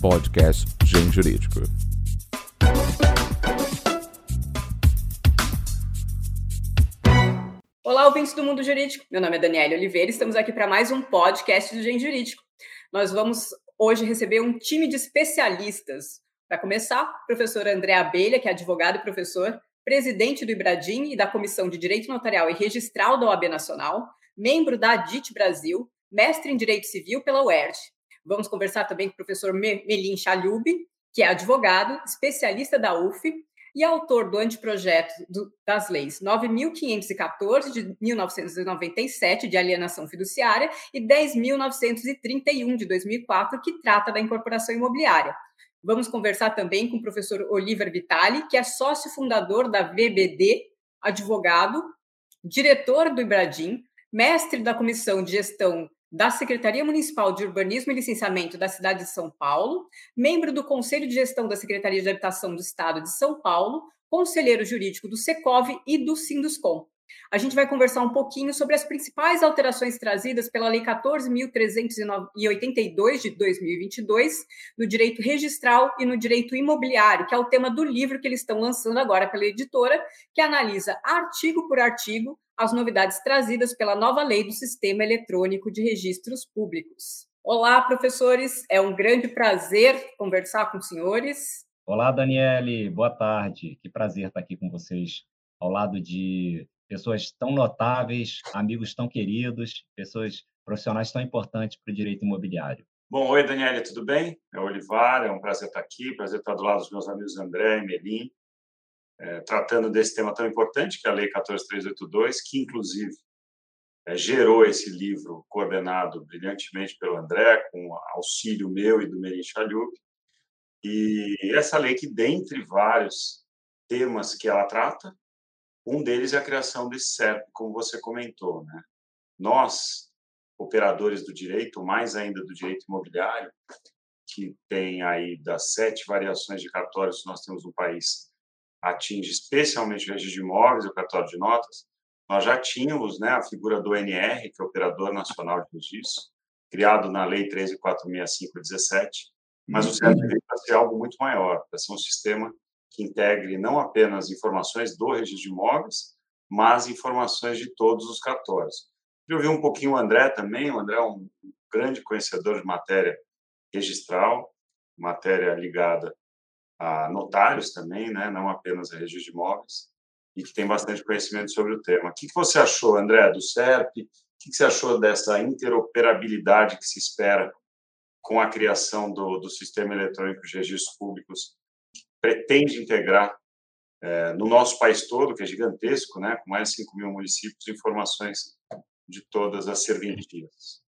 podcast Gen Jurídico. Olá, ouvintes do Mundo Jurídico. Meu nome é Daniela Oliveira e estamos aqui para mais um podcast do Gen Jurídico. Nós vamos hoje receber um time de especialistas. Para começar, o professor André Abelha, que é advogado e professor, presidente do IBRADIM e da Comissão de Direito Notarial e Registral da OAB Nacional, membro da ADIT Brasil, mestre em Direito Civil pela UERJ. Vamos conversar também com o professor Melim Chalhub, que é advogado, especialista da UF e autor do anteprojeto do, das leis 9.514 de 1997 de alienação fiduciária e 10.931 de 2004 que trata da incorporação imobiliária. Vamos conversar também com o professor Oliver Vitali, que é sócio fundador da VBD, advogado, diretor do Ibradim, mestre da Comissão de Gestão da Secretaria Municipal de Urbanismo e Licenciamento da cidade de São Paulo, membro do Conselho de Gestão da Secretaria de Habitação do Estado de São Paulo, conselheiro jurídico do Secov e do Sinduscom. A gente vai conversar um pouquinho sobre as principais alterações trazidas pela Lei 14.382 de 2022 no direito registral e no direito imobiliário, que é o tema do livro que eles estão lançando agora pela editora, que analisa artigo por artigo as novidades trazidas pela nova lei do Sistema Eletrônico de Registros Públicos. Olá, professores, é um grande prazer conversar com os senhores. Olá, Daniele, boa tarde. Que prazer estar aqui com vocês ao lado de pessoas tão notáveis, amigos tão queridos, pessoas profissionais tão importantes para o direito imobiliário. Bom, oi, Daniele, tudo bem? É o Olivar, é um prazer estar aqui, prazer estar do lado dos meus amigos André e Melim é, tratando desse tema tão importante, que é a Lei 14382, que, inclusive, é, gerou esse livro coordenado brilhantemente pelo André, com auxílio meu e do Merin Chalhup. E essa lei que, dentre vários temas que ela trata, um deles é a criação desse CERP, como você comentou. Né? Nós, operadores do direito, mais ainda do direito imobiliário, que tem aí das sete variações de cartórios nós temos no país, atinge especialmente o registro de imóveis e o cartório de notas, nós já tínhamos né, a figura do NR, que é o Operador Nacional de Registro, criado na Lei 13.465/17, mas o veio para ser algo muito maior, para ser um sistema que integre não apenas informações do registro de imóveis, mas informações de todos os cartórios. Eu vi um pouquinho o André também, o André é um grande conhecedor de matéria registral, matéria ligada a notários também, né, não apenas a registro de imóveis, e que tem bastante conhecimento sobre o tema. O que você achou, André, do SERP? O que você achou dessa interoperabilidade que se espera com a criação do, do Sistema Eletrônico de Registros Públicos, que pretende integrar é, no nosso país todo, que é gigantesco, né, com mais de 5 mil municípios, informações de todas as serventias?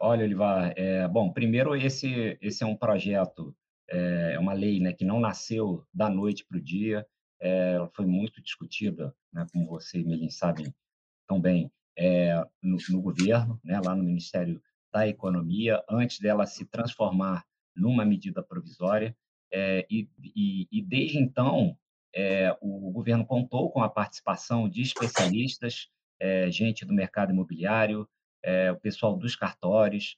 Olha, Olivar, é, bom, primeiro esse, esse é um projeto é uma lei né, que não nasceu da noite para o dia, é, ela foi muito discutida, né, como você e Melin sabem tão bem, é, no, no, governo, né, lá no Ministério da Economia, antes dela se transformar numa medida provisória, é, e, e, e, desde então é, o governo contou com a participação de especialistas, é, gente do mercado imobiliário, é, o pessoal dos cartórios,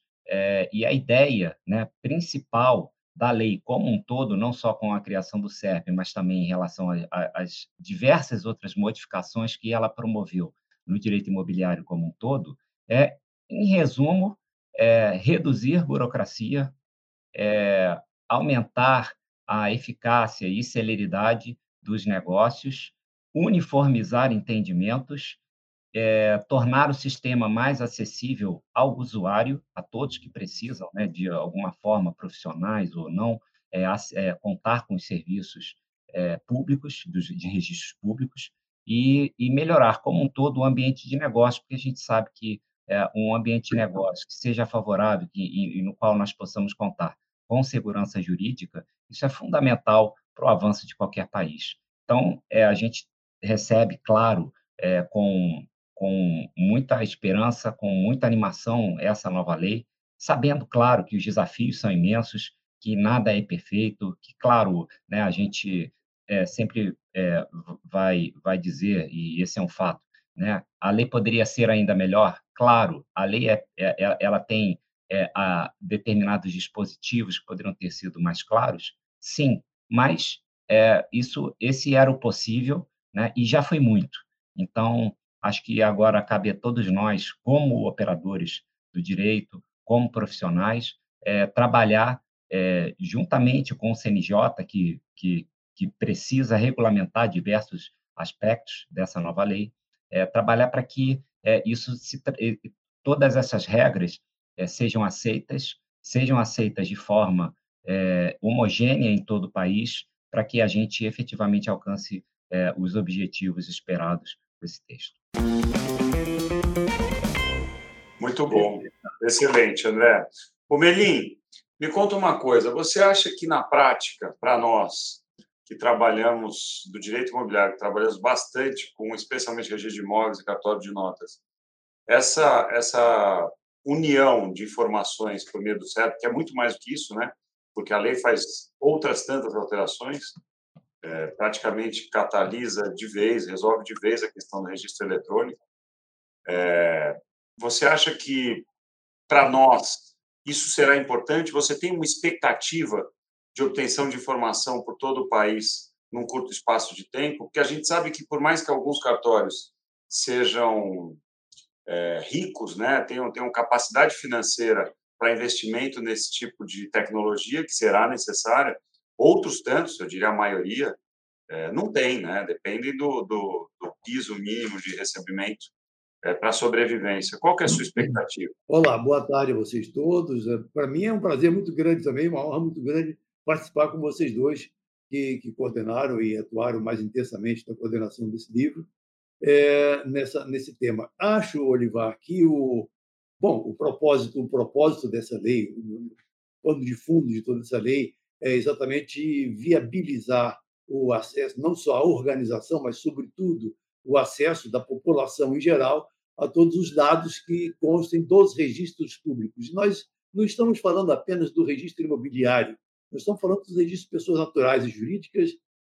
e a ideia né, principal da lei como um todo, não só com a criação do SERP, mas também em relação às diversas outras modificações que ela promoveu no direito imobiliário como um todo, é, em resumo, é, reduzir burocracia, é, aumentar a eficácia e celeridade dos negócios, uniformizar entendimentos é, tornar o sistema mais acessível ao usuário, a todos que precisam, né, de alguma forma, profissionais ou não, é, é, contar com os serviços públicos, dos, de registros públicos, e, e, melhorar como um todo o ambiente de negócio, porque a gente sabe que um ambiente de negócio que seja favorável que, e, e no qual nós possamos contar com segurança jurídica, isso é fundamental para o avanço de qualquer país. Então, é, a gente recebe, claro, é, com com muita esperança, com muita animação essa nova lei, sabendo, claro, que os desafios são imensos, que nada é perfeito, que, claro, né, a gente é, sempre é, vai, vai dizer, e esse é um fato, né, a lei poderia ser ainda melhor? Claro, a lei é, é, é ela tem é, a determinados dispositivos que poderiam ter sido mais claros? Sim, mas é, isso, esse era o possível, né? E já foi muito. Então, acho que agora cabe a todos nós, como operadores do direito, como profissionais, é, trabalhar é, juntamente com o CNJ, que, que, que precisa regulamentar diversos aspectos dessa nova lei, é, trabalhar para que isso se, todas essas regras sejam aceitas, sejam aceitas de forma homogênea em todo o país, para que a gente efetivamente alcance os objetivos esperados com esse texto. Muito bom, excelente, André. O Melim, me conta uma coisa. Você acha que na prática, para nós que trabalhamos do direito imobiliário, que trabalhamos bastante com, especialmente registro de imóveis e cartório de notas, essa essa união de informações por meio do certo, que é muito mais do que isso, né? Porque a lei faz outras tantas alterações, é, praticamente catalisa de vez, resolve de vez a questão do registro eletrônico. É, você acha que, para nós, isso será importante? Você tem uma expectativa de obtenção de informação por todo o país num curto espaço de tempo? Porque a gente sabe que, por mais que alguns cartórios sejam é, ricos, né, tenham, tenham capacidade financeira para investimento nesse tipo de tecnologia que será necessária, Outros tantos, eu diria a maioria, é, não tem, né? Dependem do, do, do piso mínimo de recebimento é, para a sobrevivência. Qual que é a sua expectativa? Olá, boa tarde a vocês todos. É, para mim é um prazer muito grande também, uma honra muito grande participar com vocês dois que, que coordenaram e atuaram mais intensamente na coordenação desse livro é, nessa, nesse tema. Acho, Olivar, que o bom, o propósito, o propósito dessa lei, o pano de fundo de toda essa lei é exatamente viabilizar o acesso, não só à organização, mas, sobretudo, o acesso da população em geral a todos os dados que constem dos registros públicos. Nós não estamos falando apenas do registro imobiliário, nós estamos falando dos registros de pessoas naturais e jurídicas,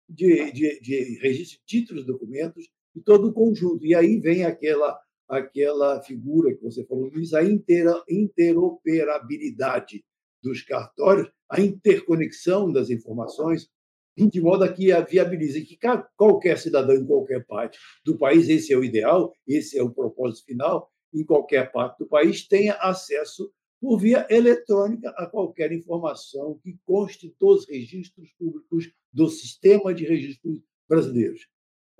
de, de, de registro de títulos, documentos, e todo o conjunto. E aí vem aquela aquela figura que você falou, Luiz, a interoperabilidade dos cartórios, a interconexão das informações, de modo que a viabilize que qualquer cidadão em qualquer parte do país, esse é o ideal, esse é o propósito final, em qualquer parte do país, tenha acesso por via eletrônica a qualquer informação que conste dos registros públicos do sistema de registros brasileiros.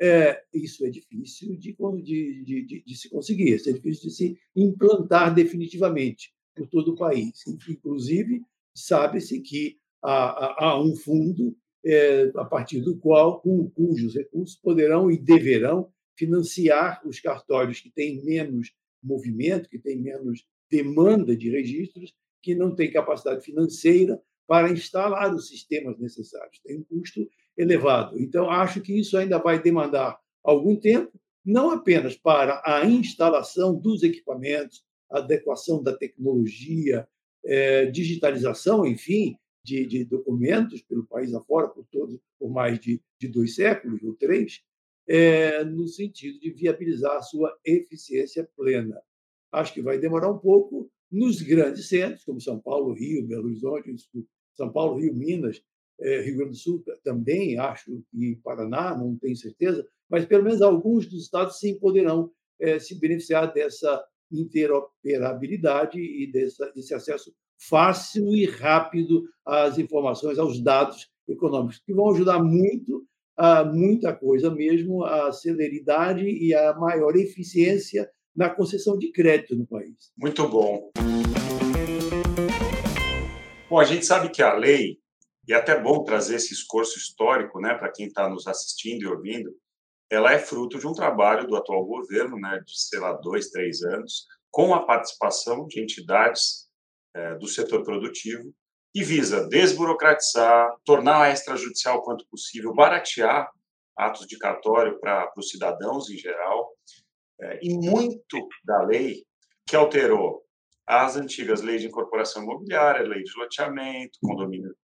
É, isso é difícil de, de, de, de, se conseguir, isso é difícil de se implantar definitivamente por todo o país. Inclusive, sabe-se que há, há, um fundo é, a partir do qual, cujos recursos poderão e deverão financiar os cartórios que têm menos movimento, que têm menos demanda de registros, que não têm capacidade financeira para instalar os sistemas necessários. Tem um custo elevado. Então, acho que isso ainda vai demandar algum tempo, não apenas para a instalação dos equipamentos, adequação da tecnologia, é, digitalização, enfim, de, de, documentos pelo país afora, por todos, por mais de, de dois séculos ou três, é, no sentido de viabilizar a sua eficiência plena. Acho que vai demorar um pouco nos grandes centros, como São Paulo, Rio, Belo Horizonte, São Paulo, Rio, Minas, é, Rio Grande do Sul também, acho, e Paraná, não tenho certeza, mas pelo menos alguns dos estados sim poderão é, se beneficiar dessa interoperabilidade e desse, acesso fácil e rápido às informações, aos dados econômicos, que vão ajudar muito a muita coisa mesmo, a celeridade e a maior eficiência na concessão de crédito no país. Muito bom. Bom, a gente sabe que a lei, e é até bom trazer esse esforço histórico né, para quem está nos assistindo e ouvindo, ela é fruto de um trabalho do atual governo, né, de, sei lá, dois, três anos, com a participação de entidades é, do setor produtivo, que visa desburocratizar, tornar a extrajudicial quanto possível, baratear atos de cartório para os cidadãos em geral, é, e muito da lei que alterou as antigas leis de incorporação imobiliária, lei de loteamento, condomínio,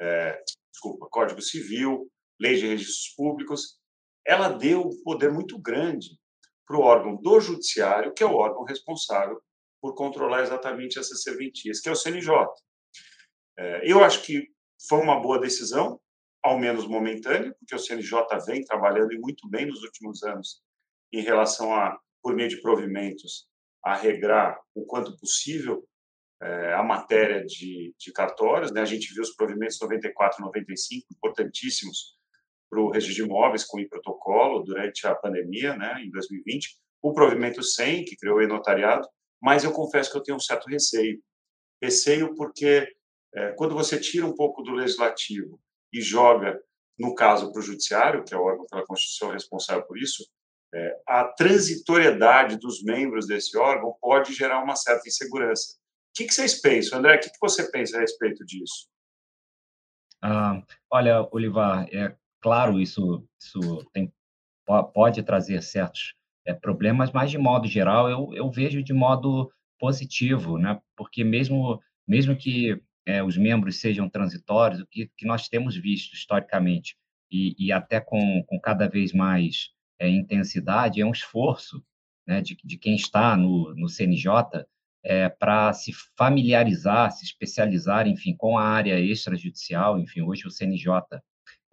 é, desculpa, Código Civil, lei de registros públicos, ela deu um poder muito grande para o órgão do judiciário, que é o órgão responsável por controlar exatamente essas serventias, que é o CNJ. É, eu acho que foi uma boa decisão, ao menos momentânea, porque o CNJ vem trabalhando muito bem nos últimos anos em relação a, por meio de provimentos, a regrar o quanto possível é, a matéria de, de cartórios. Né? A gente viu os provimentos 94 e 95, importantíssimos para o registro de imóveis com o protocolo durante a pandemia, né, em 2020. O provimento 100, que criou o e-notariado, mas eu confesso que eu tenho um certo receio. Receio porque é, quando você tira um pouco do legislativo e joga, no caso, para o judiciário, que é o órgão pela Constituição responsável por isso, é, a transitoriedade dos membros desse órgão pode gerar uma certa insegurança. O que, que vocês pensam, André? O que, que você pensa a respeito disso? Ah, olha, Olivar, é claro, isso, isso tem, pode trazer certos é, problemas, mas de modo geral eu, eu vejo de modo positivo, né? Porque mesmo mesmo que é, os membros sejam transitórios, o que, que nós temos visto historicamente e, e até com, com cada vez mais é, intensidade é um esforço né, de, de quem está no, no CNJ é, para se familiarizar, se especializar, enfim, com a área extrajudicial. Enfim, hoje o CNJ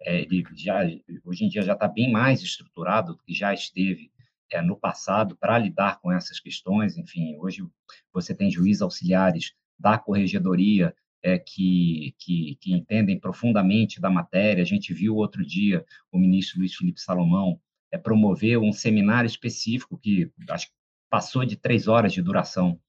é, ele já hoje em dia já está bem mais estruturado do que já esteve é, no passado para lidar com essas questões. Enfim, hoje você tem juízes auxiliares da corregedoria é, que, que, que, entendem profundamente da matéria. A gente viu outro dia o ministro Luiz Felipe Salomão é, promover um seminário específico que acho que passou de três horas de duração,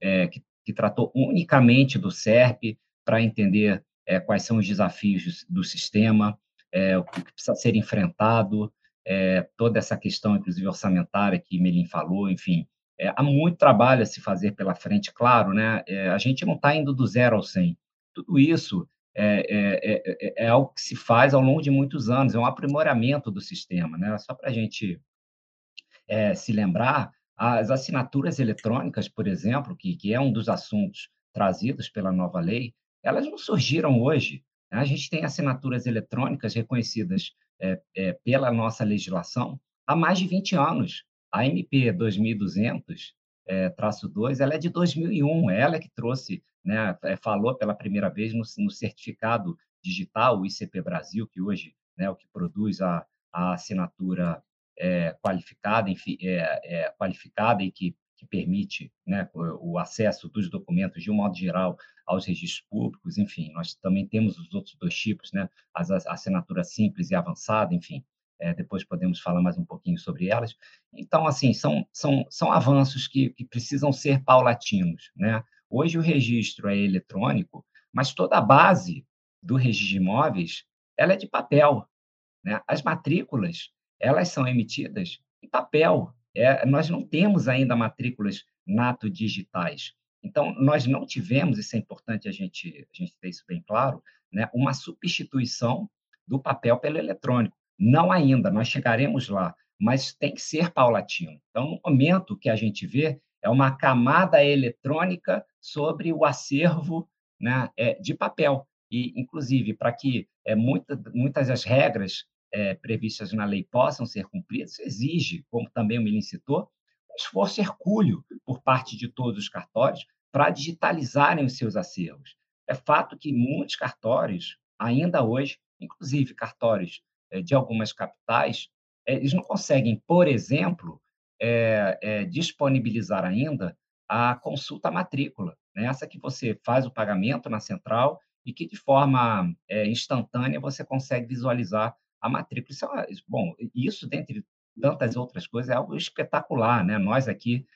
é, que, que, tratou unicamente do SERP para entender é, quais são os desafios do sistema, é, o que precisa ser enfrentado, é, toda essa questão, inclusive orçamentária que Melim falou, enfim, é, há muito trabalho a se fazer pela frente, claro, né? É, a gente não está indo do zero ao 100. Tudo isso é, é, algo que se faz ao longo de muitos anos, é um aprimoramento do sistema, né? Só para a gente se lembrar, as assinaturas eletrônicas, por exemplo, que, que é um dos assuntos trazidos pela nova lei, elas não surgiram hoje. Né? A gente tem assinaturas eletrônicas reconhecidas pela nossa legislação há mais de 20 anos. A MP 2200 é, traço 2, ela é de 2001, é ela que trouxe, né, é, falou pela primeira vez no, no, certificado digital, o ICP Brasil, que hoje né, é o que produz a, a assinatura é, qualificada, enfim, é, é, qualificada e que, que permite né, o, acesso dos documentos, de um modo geral, aos registros públicos, enfim, nós também temos os outros dois tipos, né, as, a assinatura simples e avançada, enfim, é, depois podemos falar mais um pouquinho sobre elas. Então, assim, são, são, são avanços que, que precisam ser paulatinos. Né? Hoje o registro é eletrônico, mas toda a base do registro de imóveis ela é de papel. Né? As matrículas elas são emitidas em papel. É, nós não temos ainda matrículas nato digitais. Então, nós não tivemos, isso é importante a gente, a gente ter isso bem claro, né, uma substituição do papel pelo eletrônico. Não ainda, nós chegaremos lá, mas tem que ser paulatino. Então, no momento que a gente vê, é uma camada eletrônica sobre o acervo né, é, de papel. E, inclusive, para que é, muita, muitas das regras é, previstas na lei possam ser cumpridas, exige, como também o Milim citou, um esforço hercúleo por parte de todos os cartórios para digitalizarem os seus acervos. É fato que muitos cartórios, ainda hoje, inclusive cartórios eh, de algumas capitais, eh, eles não conseguem, por exemplo, é, é, disponibilizar ainda a consulta matrícula, né? essa que você faz o pagamento na central e que, de forma é, instantânea, você consegue visualizar a matrícula. Isso é, bom, isso, dentre tantas outras coisas, é algo espetacular. Né? Nós aqui,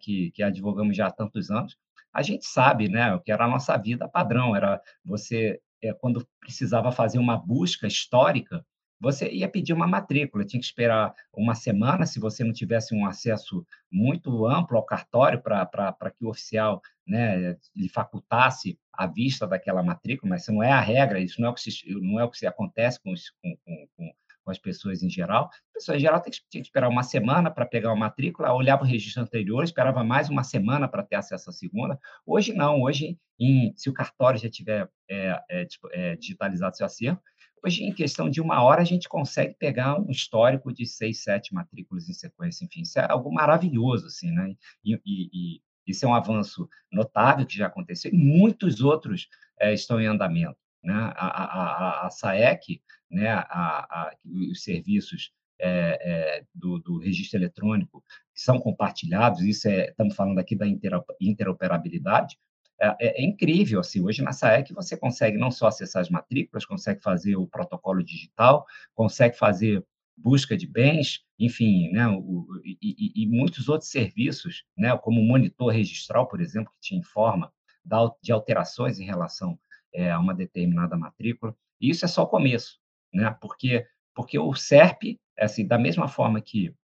que, que advogamos já há tantos anos, a gente sabe né, o que era a nossa vida padrão, era você, quando precisava fazer uma busca histórica, você ia pedir uma matrícula, tinha que esperar uma semana, se você não tivesse um acesso muito amplo ao cartório para que o oficial né, lhe facultasse a vista daquela matrícula, mas isso não é a regra, isso não é o que, se, não é o que acontece com, com, com, com as pessoas em geral. As pessoas em geral tinham que esperar uma semana para pegar uma matrícula, olhava o registro anterior, esperava mais uma semana para ter acesso à segunda. Hoje não, hoje, em, se o cartório já tiver é, é, é, digitalizado seu acervo, Hoje, em questão de uma hora, a gente consegue pegar um histórico de seis, sete matrículas em sequência. Enfim, isso é algo maravilhoso, assim, né? E, e, Isso é um avanço notável que já aconteceu e muitos outros é, estão em andamento. Né? A, a, a, a SAEC, né? a, os serviços é, é, do, do, registro eletrônico são compartilhados, isso é, estamos falando aqui da interoperabilidade, é, é, é, incrível, assim, hoje na SAEC você consegue não só acessar as matrículas, consegue fazer o protocolo digital, consegue fazer busca de bens, enfim, né, o, e, e, muitos outros serviços, né, como o monitor registral, por exemplo, que te informa de alterações em relação é, a uma determinada matrícula. E isso é só o começo, né, porque, porque o SERP, assim, da mesma forma que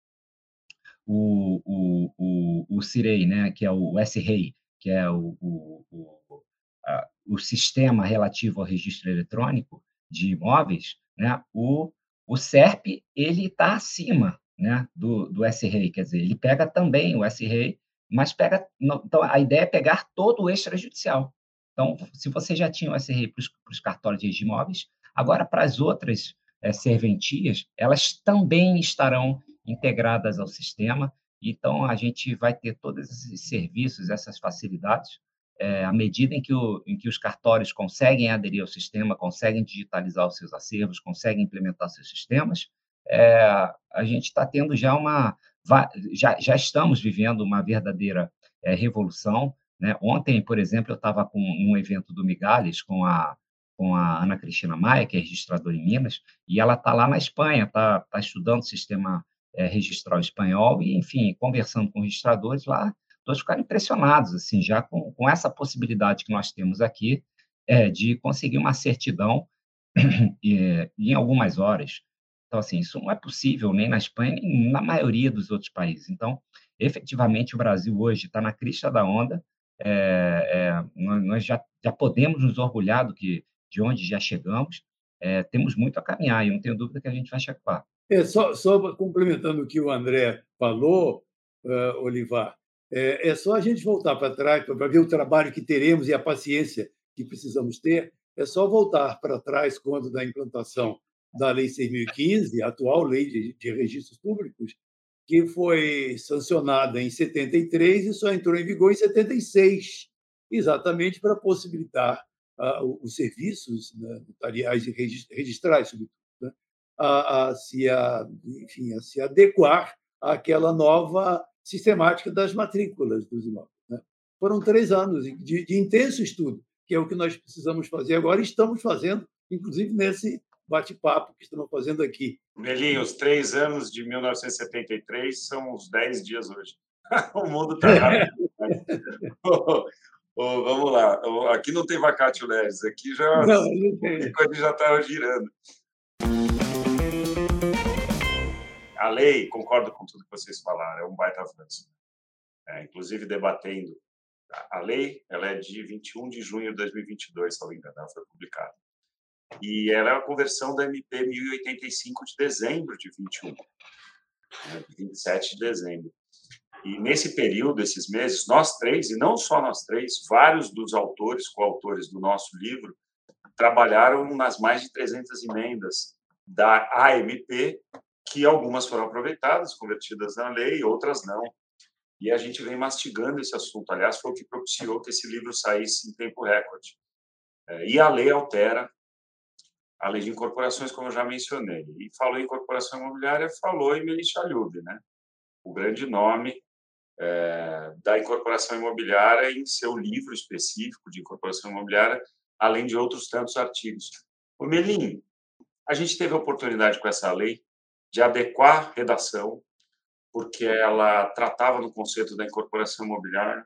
o, o, o, o CIREI, né, que é o SREI, que é o, o, o, a, o sistema relativo ao registro eletrônico de imóveis, né, o, o SERP ele está acima né, do, do SREI, quer dizer, ele pega também o SREI, mas pega. Então, a ideia é pegar todo o extrajudicial. Então, se você já tinha o SREI para os cartórios de imóveis, agora para as outras é, serventias, elas também estarão integradas ao sistema então, a gente vai ter todos esses serviços, essas facilidades, é, à medida em que, o, em que os cartórios conseguem aderir ao sistema, conseguem digitalizar os seus acervos, conseguem implementar seus sistemas, é, a gente está tendo já uma. Já, já estamos vivendo uma verdadeira é, revolução. Né? Ontem, por exemplo, eu estava com um evento do Migales com a, com a Ana Cristina Maia, que é registradora em Minas, e ela está lá na Espanha, está tá estudando o sistema é, registral espanhol e, enfim, conversando com registradores lá, todos ficaram impressionados, assim, já com, com essa possibilidade que nós temos aqui é, de conseguir uma certidão em algumas horas. Então, assim, isso não é possível nem na Espanha, nem na maioria dos outros países. Então, efetivamente, o Brasil hoje está na crista da onda, é, é, nós já, já podemos nos orgulhar do que, de onde já chegamos, é, temos muito a caminhar, e não tenho dúvida que a gente vai chegar lá. É, só, só complementando o que o André falou, uh, Olivar, é, é, só a gente voltar para trás para ver o trabalho que teremos e a paciência que precisamos ter. É só voltar para trás quando da implantação da Lei 6.015, a atual Lei de, de Registros Públicos, que foi sancionada em 73 e só entrou em vigor em 76, exatamente para possibilitar uh, os serviços né, notariais e registrais, sobretudo a, a, se, a, enfim, a se adequar àquela nova sistemática das matrículas dos imóveis. Né? Foram três anos de, de intenso estudo, que é o que nós precisamos fazer agora e estamos fazendo, inclusive nesse bate-papo que estamos fazendo aqui. Melinho, os três anos de 1973 são os dez dias hoje. o mundo está rápido. oh, oh, vamos lá. Aqui não tem vacatio legis, aqui já, não, não tem. já está girando. A lei, concordo com tudo que vocês falaram, é um baita avanço. É, inclusive, debatendo. A, lei ela é de 21 de junho de 2022, se não me engano, foi publicada. E ela é a conversão da MP 1085 de dezembro de 21, né, 27 de dezembro. E nesse período, esses meses, nós três, e não só nós três, vários dos autores, coautores do nosso livro, trabalharam nas mais de 300 emendas da AMP que algumas foram aproveitadas, convertidas na lei, outras não. E a gente vem mastigando esse assunto. Aliás, foi o que propiciou que esse livro saísse em tempo recorde. É, e a lei altera a lei de incorporações, como eu já mencionei. E falou em incorporação imobiliária, falou em Melichalhub, né? o grande nome é, da incorporação imobiliária em seu livro específico de incorporação imobiliária, além de outros tantos artigos. O Melim, a gente teve a oportunidade com essa lei de adequar redação, porque ela tratava no conceito da incorporação imobiliária,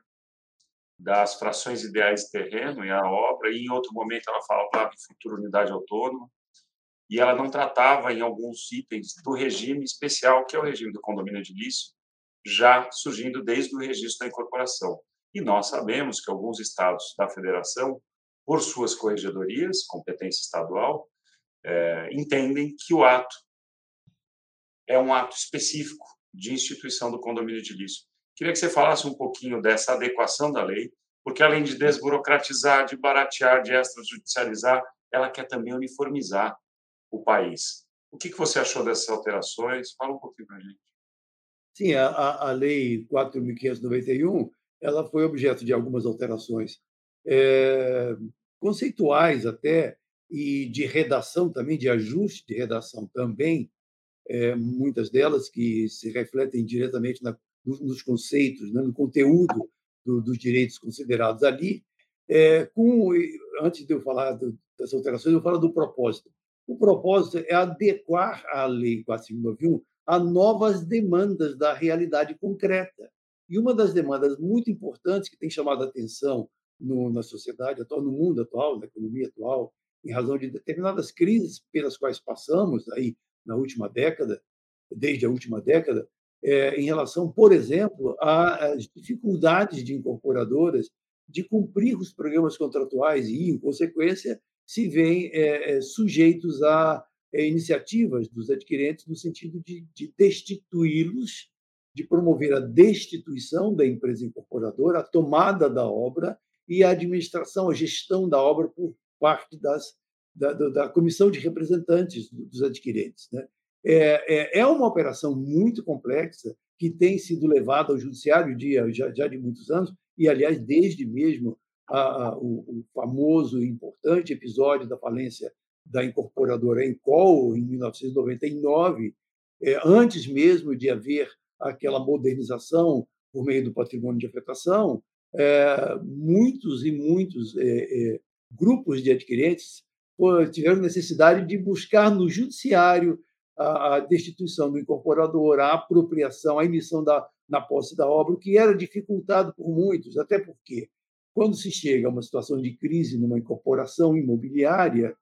das frações ideais de terreno e a obra, e em outro momento ela falava de futura unidade autônoma, e ela não tratava em alguns itens do regime especial, que é o regime do condomínio edilício, já surgindo desde o registro da incorporação. E nós sabemos que alguns estados da federação, por suas corregedorias, competência estadual, é, entendem que o ato é um ato específico de instituição do condomínio edilício. Queria que você falasse um pouquinho dessa adequação da lei, porque além de desburocratizar, de baratear, de extrajudicializar, ela quer também uniformizar o país. O que, você achou dessas alterações? Fala um pouquinho para a gente. Sim, a, a Lei 4.591 ela foi objeto de algumas alterações é, conceituais até e de redação também, de ajuste de redação também, é, muitas delas que se refletem diretamente na, nos conceitos, né, no conteúdo do, dos direitos considerados ali. É, com, antes de eu falar das alterações, eu falo do propósito. O propósito é adequar a Lei 4591 a novas demandas da realidade concreta. E uma das demandas muito importantes que tem chamado a atenção no, na sociedade atual, no mundo atual, na economia atual, em razão de determinadas crises pelas quais passamos aí na última década, desde a última década, é, em relação, por exemplo, às dificuldades de incorporadoras de cumprir os programas contratuais e, em consequência, se veem é, sujeitos a iniciativas dos adquirentes no sentido de, de destituí-los, de promover a destituição da empresa incorporadora, a tomada da obra e a administração, a gestão da obra por parte das, da, da comissão de representantes dos adquirentes. Né? É, é, é, uma operação muito complexa que tem sido levada ao judiciário dia, já, já de muitos anos, e, aliás, desde mesmo a, a, o, o, famoso e importante episódio da falência da incorporadora Encol, em 1999, é, antes mesmo de haver aquela modernização por meio do patrimônio de afetação, é, muitos e muitos é, é grupos de adquirentes tiveram necessidade de buscar no judiciário a, destituição do incorporador, a apropriação, a emissão da, na posse da obra, o que era dificultado por muitos, até porque, quando se chega a uma situação de crise numa incorporação imobiliária,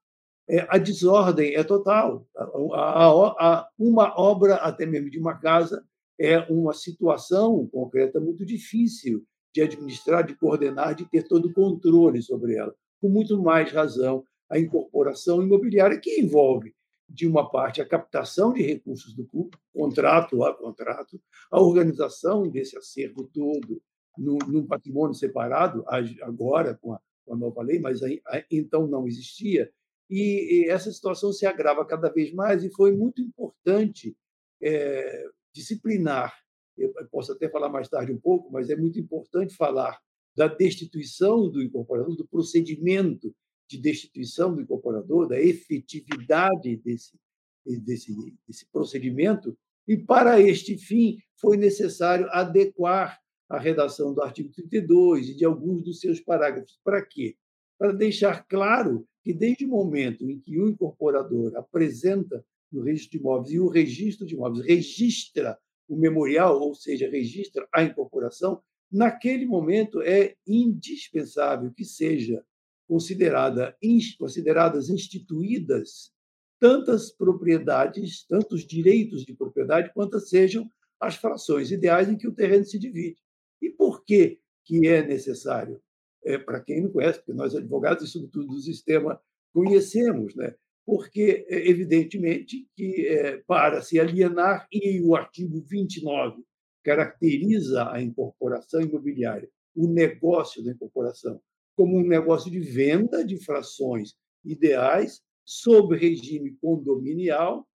é, a desordem é total. A, a, a, uma obra, até mesmo de uma casa, é uma situação concreta muito difícil de administrar, de coordenar, de ter todo o controle sobre ela. Com muito mais razão, a incorporação imobiliária, que envolve, de uma parte, a captação de recursos do público, contrato a contrato, a organização desse acervo todo num, patrimônio separado, agora com a, com a, nova lei, mas aí, então não existia. E, e, essa situação se agrava cada vez mais e foi muito importante é, disciplinar. Eu posso até falar mais tarde um pouco, mas é muito importante falar da destituição do incorporador, do procedimento de destituição do incorporador, da efetividade desse, desse, desse procedimento, e para este fim foi necessário adequar a redação do artigo 32 e de alguns dos seus parágrafos. Para quê? Para deixar claro que, desde o momento em que o incorporador apresenta no registro de imóveis e o registro de imóveis registra o memorial, ou seja, registra a incorporação, naquele momento é indispensável que seja considerada, consideradas instituídas tantas propriedades, tantos direitos de propriedade, quantas sejam as frações ideais em que o terreno se divide. E por que, que é necessário? É, para quem não conhece, porque nós, advogados, e sobretudo do sistema, conhecemos, né? porque, é, evidentemente, que é, para se alienar, e o artigo 29 caracteriza a incorporação imobiliária, o negócio da incorporação, como um negócio de venda de frações ideais sob regime condominial,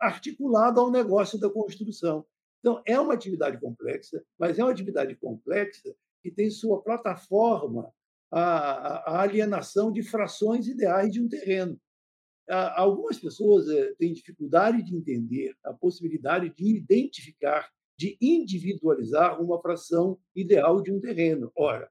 articulado ao negócio da construção. Então, é uma atividade complexa, mas é uma atividade complexa que tem sua plataforma a, alienação de frações ideais de um terreno. Algumas pessoas eh, têm dificuldade de entender a possibilidade de identificar, de individualizar uma fração ideal de um terreno. Ora,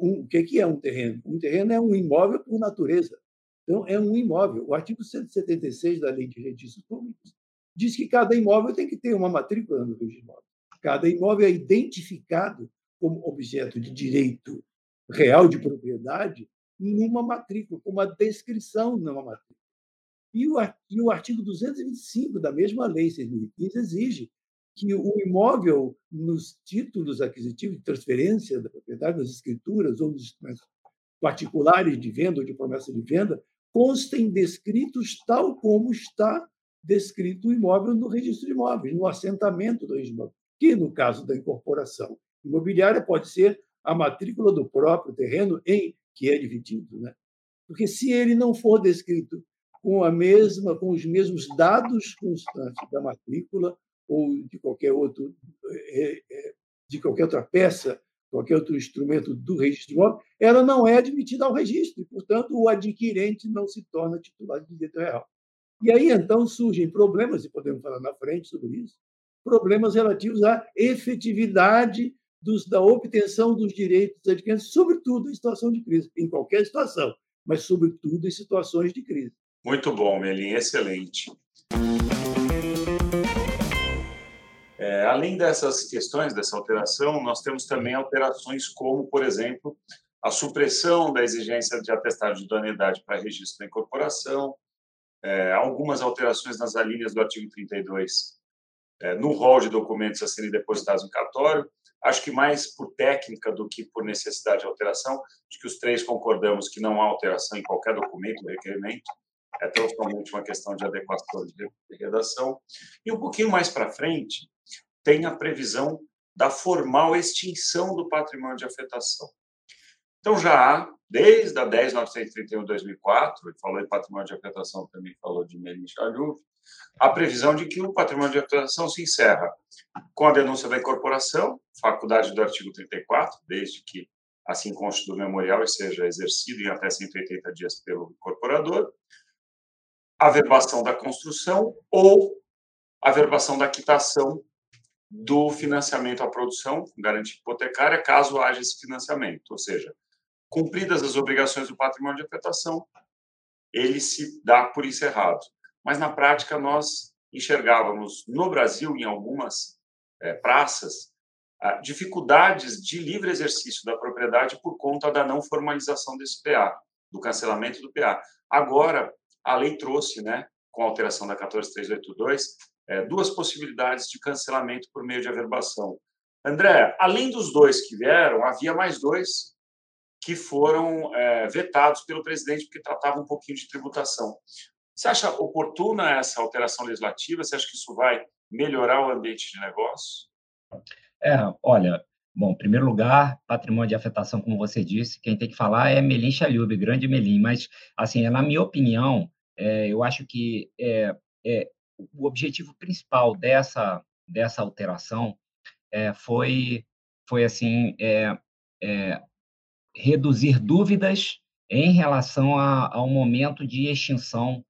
um, o que é um terreno? Um terreno é um imóvel por natureza. Então, é um imóvel. O artigo 176 da Lei de Registros Públicos diz que cada imóvel tem que ter uma matrícula no registro de imóveis. Cada imóvel é identificado como objeto de direito real de propriedade numa matrícula, com uma descrição numa matrícula. E o artigo 225 da mesma lei 6.015 exige que o imóvel, nos títulos aquisitivos de transferência da propriedade, nas escrituras ou nos particulares de venda ou de promessa de venda, constem descritos tal como está descrito o imóvel no registro de imóveis, no assentamento do imóveis, que, no caso da incorporação imobiliária, pode ser a matrícula do próprio terreno em que é dividido. Né? Porque se ele não for descrito com a mesma, com os mesmos dados constantes da matrícula ou de qualquer outro, é, é, de qualquer outra peça qualquer outro instrumento do registro de imóvel, ela não é admitida ao registro, e, portanto, o adquirente não se torna titular de direito real. E aí, então, surgem problemas, e podemos falar na frente sobre isso, problemas relativos à efetividade dos, da obtenção dos direitos adquiridos, sobretudo em situação de crise, em qualquer situação, mas sobretudo em situações de crise. Muito bom, Melim, excelente. É, além dessas questões, dessa alteração, nós temos também alterações como, por exemplo, a supressão da exigência de atestado de idoneidade para registro da incorporação, é, algumas alterações nas alíneas do artigo 32 é, no rol de documentos a serem depositados no cartório. Acho que mais por técnica do que por necessidade de alteração. Acho que os três concordamos que não há alteração em qualquer documento, requerimento. É totalmente uma questão de adequação de redação. E um pouquinho mais para frente, tem a previsão da formal extinção do patrimônio de afetação. Então, já há, desde a 10.931 de 2004, e falou em patrimônio de afetação, também falou de Melim Chalhuf, a previsão de que o patrimônio de afetação se encerra com a denúncia da incorporação, faculdade do artigo 34, desde que assim conste do memorial e seja exercido em até 180 dias pelo incorporador, a verbação da construção ou a verbação da quitação do financiamento à produção garantia hipotecária, caso haja esse financiamento. Ou seja, cumpridas as obrigações do patrimônio de afetação, ele se dá por encerrado. Mas, na prática, nós enxergávamos no Brasil, em algumas é, praças, dificuldades de livre exercício da propriedade por conta da não formalização desse PA, do cancelamento do PA. Agora, a lei trouxe, né, com a alteração da 14382, é, duas possibilidades de cancelamento por meio de averbação. André, além dos dois que vieram, havia mais dois que foram é, vetados pelo presidente porque tratavam um pouquinho de tributação. Você acha oportuna essa alteração legislativa? Você acha que isso vai melhorar o ambiente de negócio? É, olha, bom, em primeiro lugar, patrimônio de afetação, como você disse, quem tem que falar é Melim Chalhub, grande Melim, mas, assim, na minha opinião, é, eu acho que é, é, o objetivo principal dessa, dessa alteração é, foi, foi assim, é, é, reduzir dúvidas em relação a, ao momento de extinção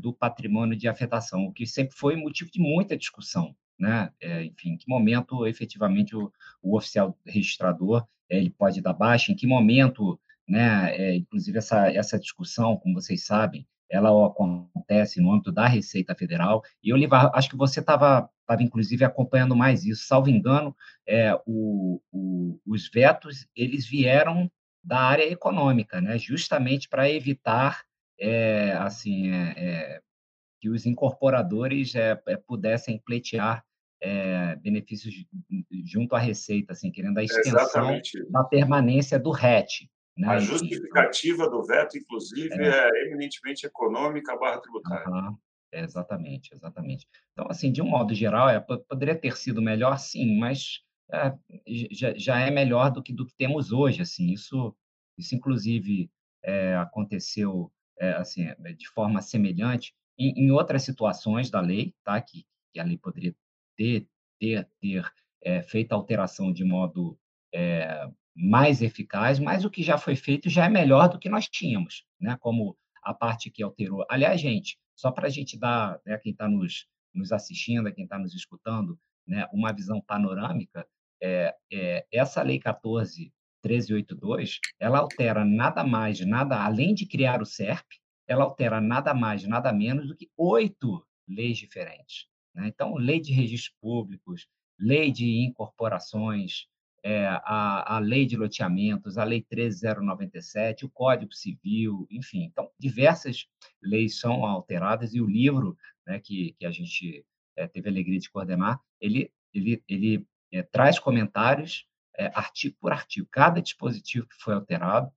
do patrimônio de afetação, o que sempre foi motivo de muita discussão. Né? É, enfim, em que momento efetivamente o, o oficial registrador ele pode dar baixa, em que momento, né, é, inclusive essa, essa discussão, como vocês sabem, ela acontece no âmbito da Receita Federal. E, Olivar, acho que você estava, inclusive, acompanhando mais isso. Salvo engano, é, o, o, os vetos eles vieram da área econômica, né? justamente para evitar é, assim, é, é que os incorporadores é, é, pudessem pleitear benefícios junto à Receita, assim, querendo a extensão da permanência do RET. Né? A justificativa do veto, inclusive, é, é eminentemente econômica barra tributária. Uhum. exatamente, exatamente. Então, assim, de um modo geral, é, poderia ter sido melhor, sim, mas é, já, já, é melhor do que do que temos hoje, assim. Isso, isso inclusive, é, aconteceu é, assim de forma semelhante em, em, outras situações da lei, tá? Que, que a lei poderia ter ter, ter é, feito alteração de modo é, mais eficaz, mas o que já foi feito já é melhor do que nós tínhamos, né? Como a parte que alterou. Aliás, gente, só para a gente dar, né, quem está nos, nos assistindo, quem está nos escutando, né, uma visão panorâmica, é, é, essa lei 14 1382, ela altera nada mais, nada além de criar o SERP, ela altera nada mais, nada menos do que oito leis diferentes. Né? Então, lei de registros públicos, lei de incorporações, é, a, a lei de loteamentos, a lei 13097, o Código Civil, enfim. Então, diversas leis são alteradas e o livro né, que, que a gente é, teve a alegria de coordenar, ele, ele, ele é, traz comentários é, artigo por artigo. Cada dispositivo que foi alterado,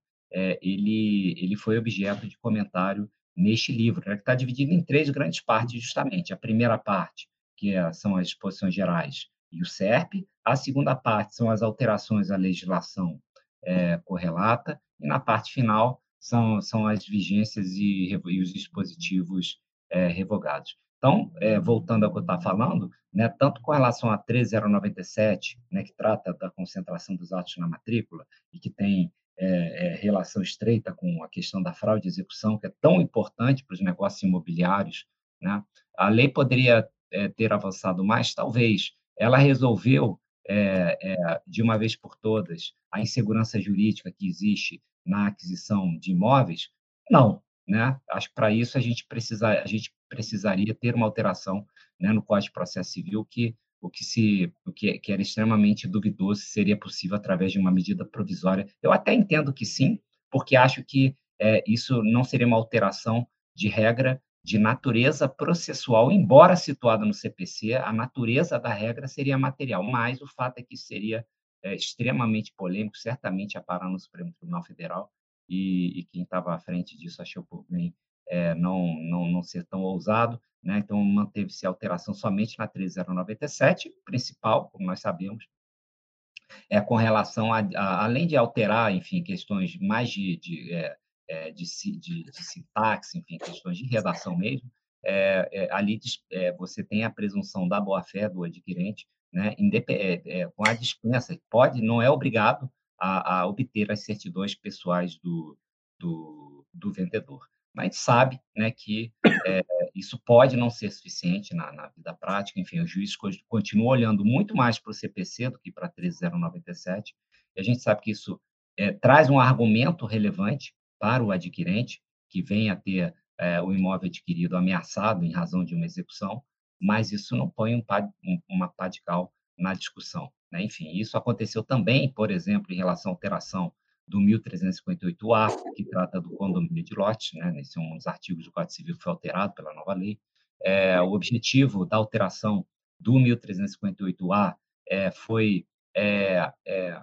ele, ele foi objeto de comentário neste livro, né, que está dividido em três grandes partes, justamente. A primeira parte, que são as disposições gerais, e o SERP. A segunda parte são as alterações à legislação é, correlata, e na parte final são, são as vigências e, e os dispositivos é, revogados. Então, é, voltando ao que eu estava falando, né, tanto com relação a 13097, né, que trata da concentração dos atos na matrícula e que tem é, é, relação estreita com a questão da fraude e execução, que é tão importante para os negócios imobiliários, né, a lei poderia é, ter avançado mais? Talvez. Ela resolveu, é, é, de uma vez por todas, a insegurança jurídica que existe na aquisição de imóveis? Não. Né? Acho que para isso a gente, precisa, a gente precisaria ter uma alteração né, no Código de Processo Civil que o que se o que, que era extremamente duvidoso se seria possível através de uma medida provisória. Eu até entendo que sim, porque acho que é, isso não seria uma alteração de regra de natureza processual, embora situada no CPC, a natureza da regra seria material, mas o fato é que seria é, extremamente polêmico, certamente a parar no Supremo Tribunal Federal, e, e quem estava à frente disso achou por bem é, não, não, não ser tão ousado, né? então manteve-se a alteração somente na 3097, principal, como nós sabemos, é com relação a, a além de alterar, enfim, questões mais de, de, é, é de, de, de, sintaxe, enfim, questões de redação mesmo, é, é, ali é, você tem a presunção da boa-fé do adquirente, né, é, com a dispensa, pode, não é obrigado a, a obter as certidões pessoais do, do, do vendedor. Mas a gente sabe né, que é, isso pode não ser suficiente na, na, vida prática. Enfim, o juiz continua olhando muito mais para o CPC do que para 13097. E a gente sabe que isso é, traz um argumento relevante para o adquirente, que venha a ter é, o imóvel adquirido ameaçado em razão de uma execução, mas isso não põe um, um, uma pá de cal na discussão. Né? Enfim, isso aconteceu também, por exemplo, em relação à alteração do 1358-A, que trata do condomínio de lote, né? Esse é um dos artigos do Código Civil que foi alterado pela nova lei. É, o objetivo da alteração do 1358-A é, foi, é, é,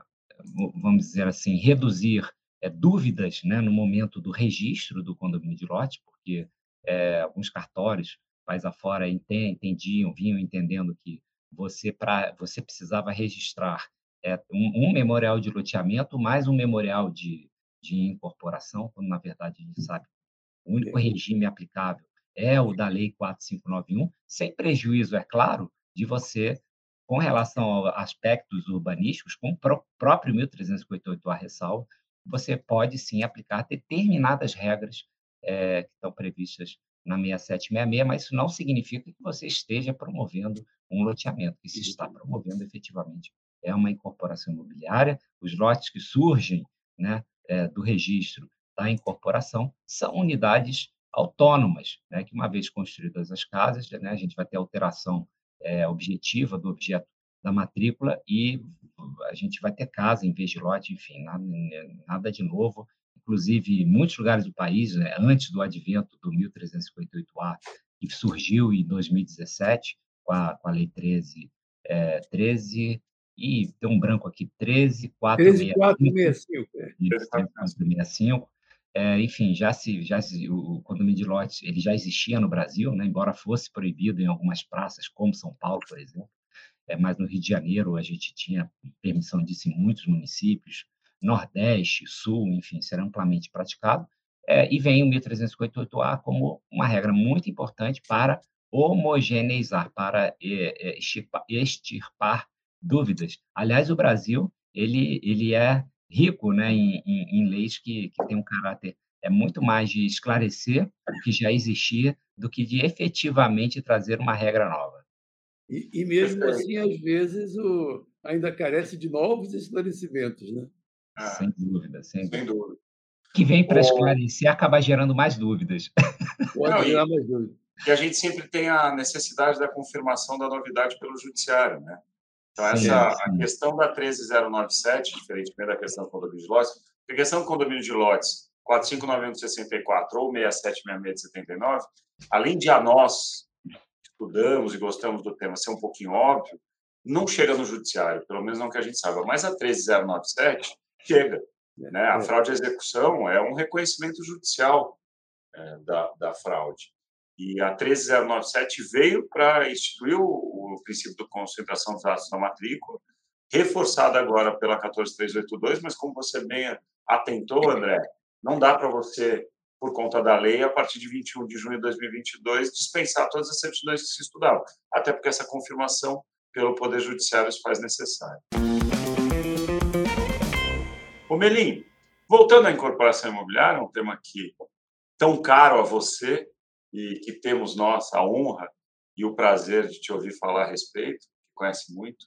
vamos dizer assim, reduzir é, dúvidas né, no momento do registro do condomínio de lote, porque é, alguns cartórios, país afora, entendiam, vinham entendendo que você, pra, você precisava registrar é, um, um, memorial de loteamento mais um memorial de, de incorporação, quando, na verdade, a gente sabe o único regime aplicável é o da Lei 4591, sem prejuízo, é claro, de você, com relação a aspectos urbanísticos, com o próprio 1358A ressalva, você pode sim aplicar determinadas regras é, que estão previstas na 6766, mas isso não significa que você esteja promovendo um loteamento, que se está promovendo efetivamente é uma incorporação imobiliária. Os lotes que surgem né, é, do registro da incorporação são unidades autônomas, né, que, uma vez construídas as casas, né, a gente vai ter alteração é, objetiva do objeto da matrícula e a gente vai ter casa em vez de lote, enfim, nada, nada de novo. Inclusive, em muitos lugares do país, né, antes do advento do 1358A, que surgiu em 2017, com a, com a Lei 13, é, 13 e tem um branco aqui, 13465. 13465. É, enfim, já se, já se, o condomínio de lotes ele já existia no Brasil, né, embora fosse proibido em algumas praças, como São Paulo, por exemplo. É, mas no Rio de Janeiro a gente tinha permissão disso em muitos municípios, Nordeste, Sul, enfim, será amplamente praticado. É, e vem o 1358A como uma regra muito importante para homogeneizar, para é, é extirpar, dúvidas. Aliás, o Brasil ele, ele é rico né, em, em, em leis que, que têm um caráter é muito mais de esclarecer o que já existia do que de efetivamente trazer uma regra nova. E, e mesmo assim, às vezes, o, ainda carece de novos esclarecimentos, né? Ah, sem dúvida, sem, sem dúvida. Que vem para esclarecer e acaba gerando mais dúvidas. Pode gerar mais dúvidas. E a gente sempre tem a necessidade da confirmação da novidade pelo judiciário, né? Então, essa, sim, sim. a questão da 13097, diferentemente da questão do condomínio de lotes, a questão do condomínio de lotes 4591 de 64 ou 6766 de 79, além de a nós estudamos e gostamos do tema ser um pouquinho óbvio, não chega no judiciário, pelo menos não que a gente saiba. Mas a 13097 chega. Né? A é. fraude à execução é um reconhecimento judicial é, da, da fraude. E a 13097 veio para instituir o, o, princípio de concentração dos atos na matrícula, reforçada agora pela 14382, mas como você bem atentou, André, não dá para você por conta da lei, a partir de 21 de junho de 2022, dispensar todas as certidões que se estudavam, até porque essa confirmação pelo Poder Judiciário se faz necessária. O Melim, voltando à incorporação imobiliária, um tema que tão caro a você e que temos nós a honra e o prazer de te ouvir falar a respeito, conhece muito.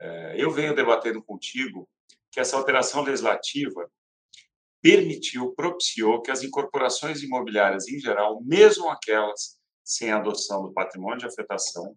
É, eu venho debatendo contigo que essa alteração legislativa permitiu, propiciou que as incorporações imobiliárias em geral, mesmo aquelas sem adoção do patrimônio de afetação,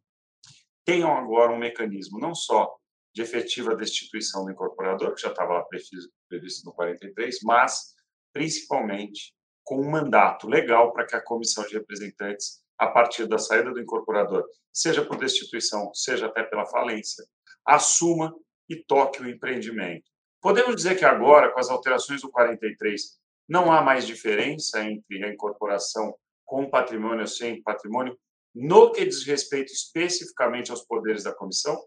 tenham agora um mecanismo não só de efetiva destituição do incorporador, que já estava lá previsto no 43, mas principalmente com um mandato legal para que a comissão de representantes, a partir da saída do incorporador, seja por destituição, seja até pela falência, assuma e toque o empreendimento. Podemos dizer que agora, com as alterações do 43, não há mais diferença entre a incorporação com patrimônio ou sem patrimônio, no que diz respeito especificamente aos poderes da comissão?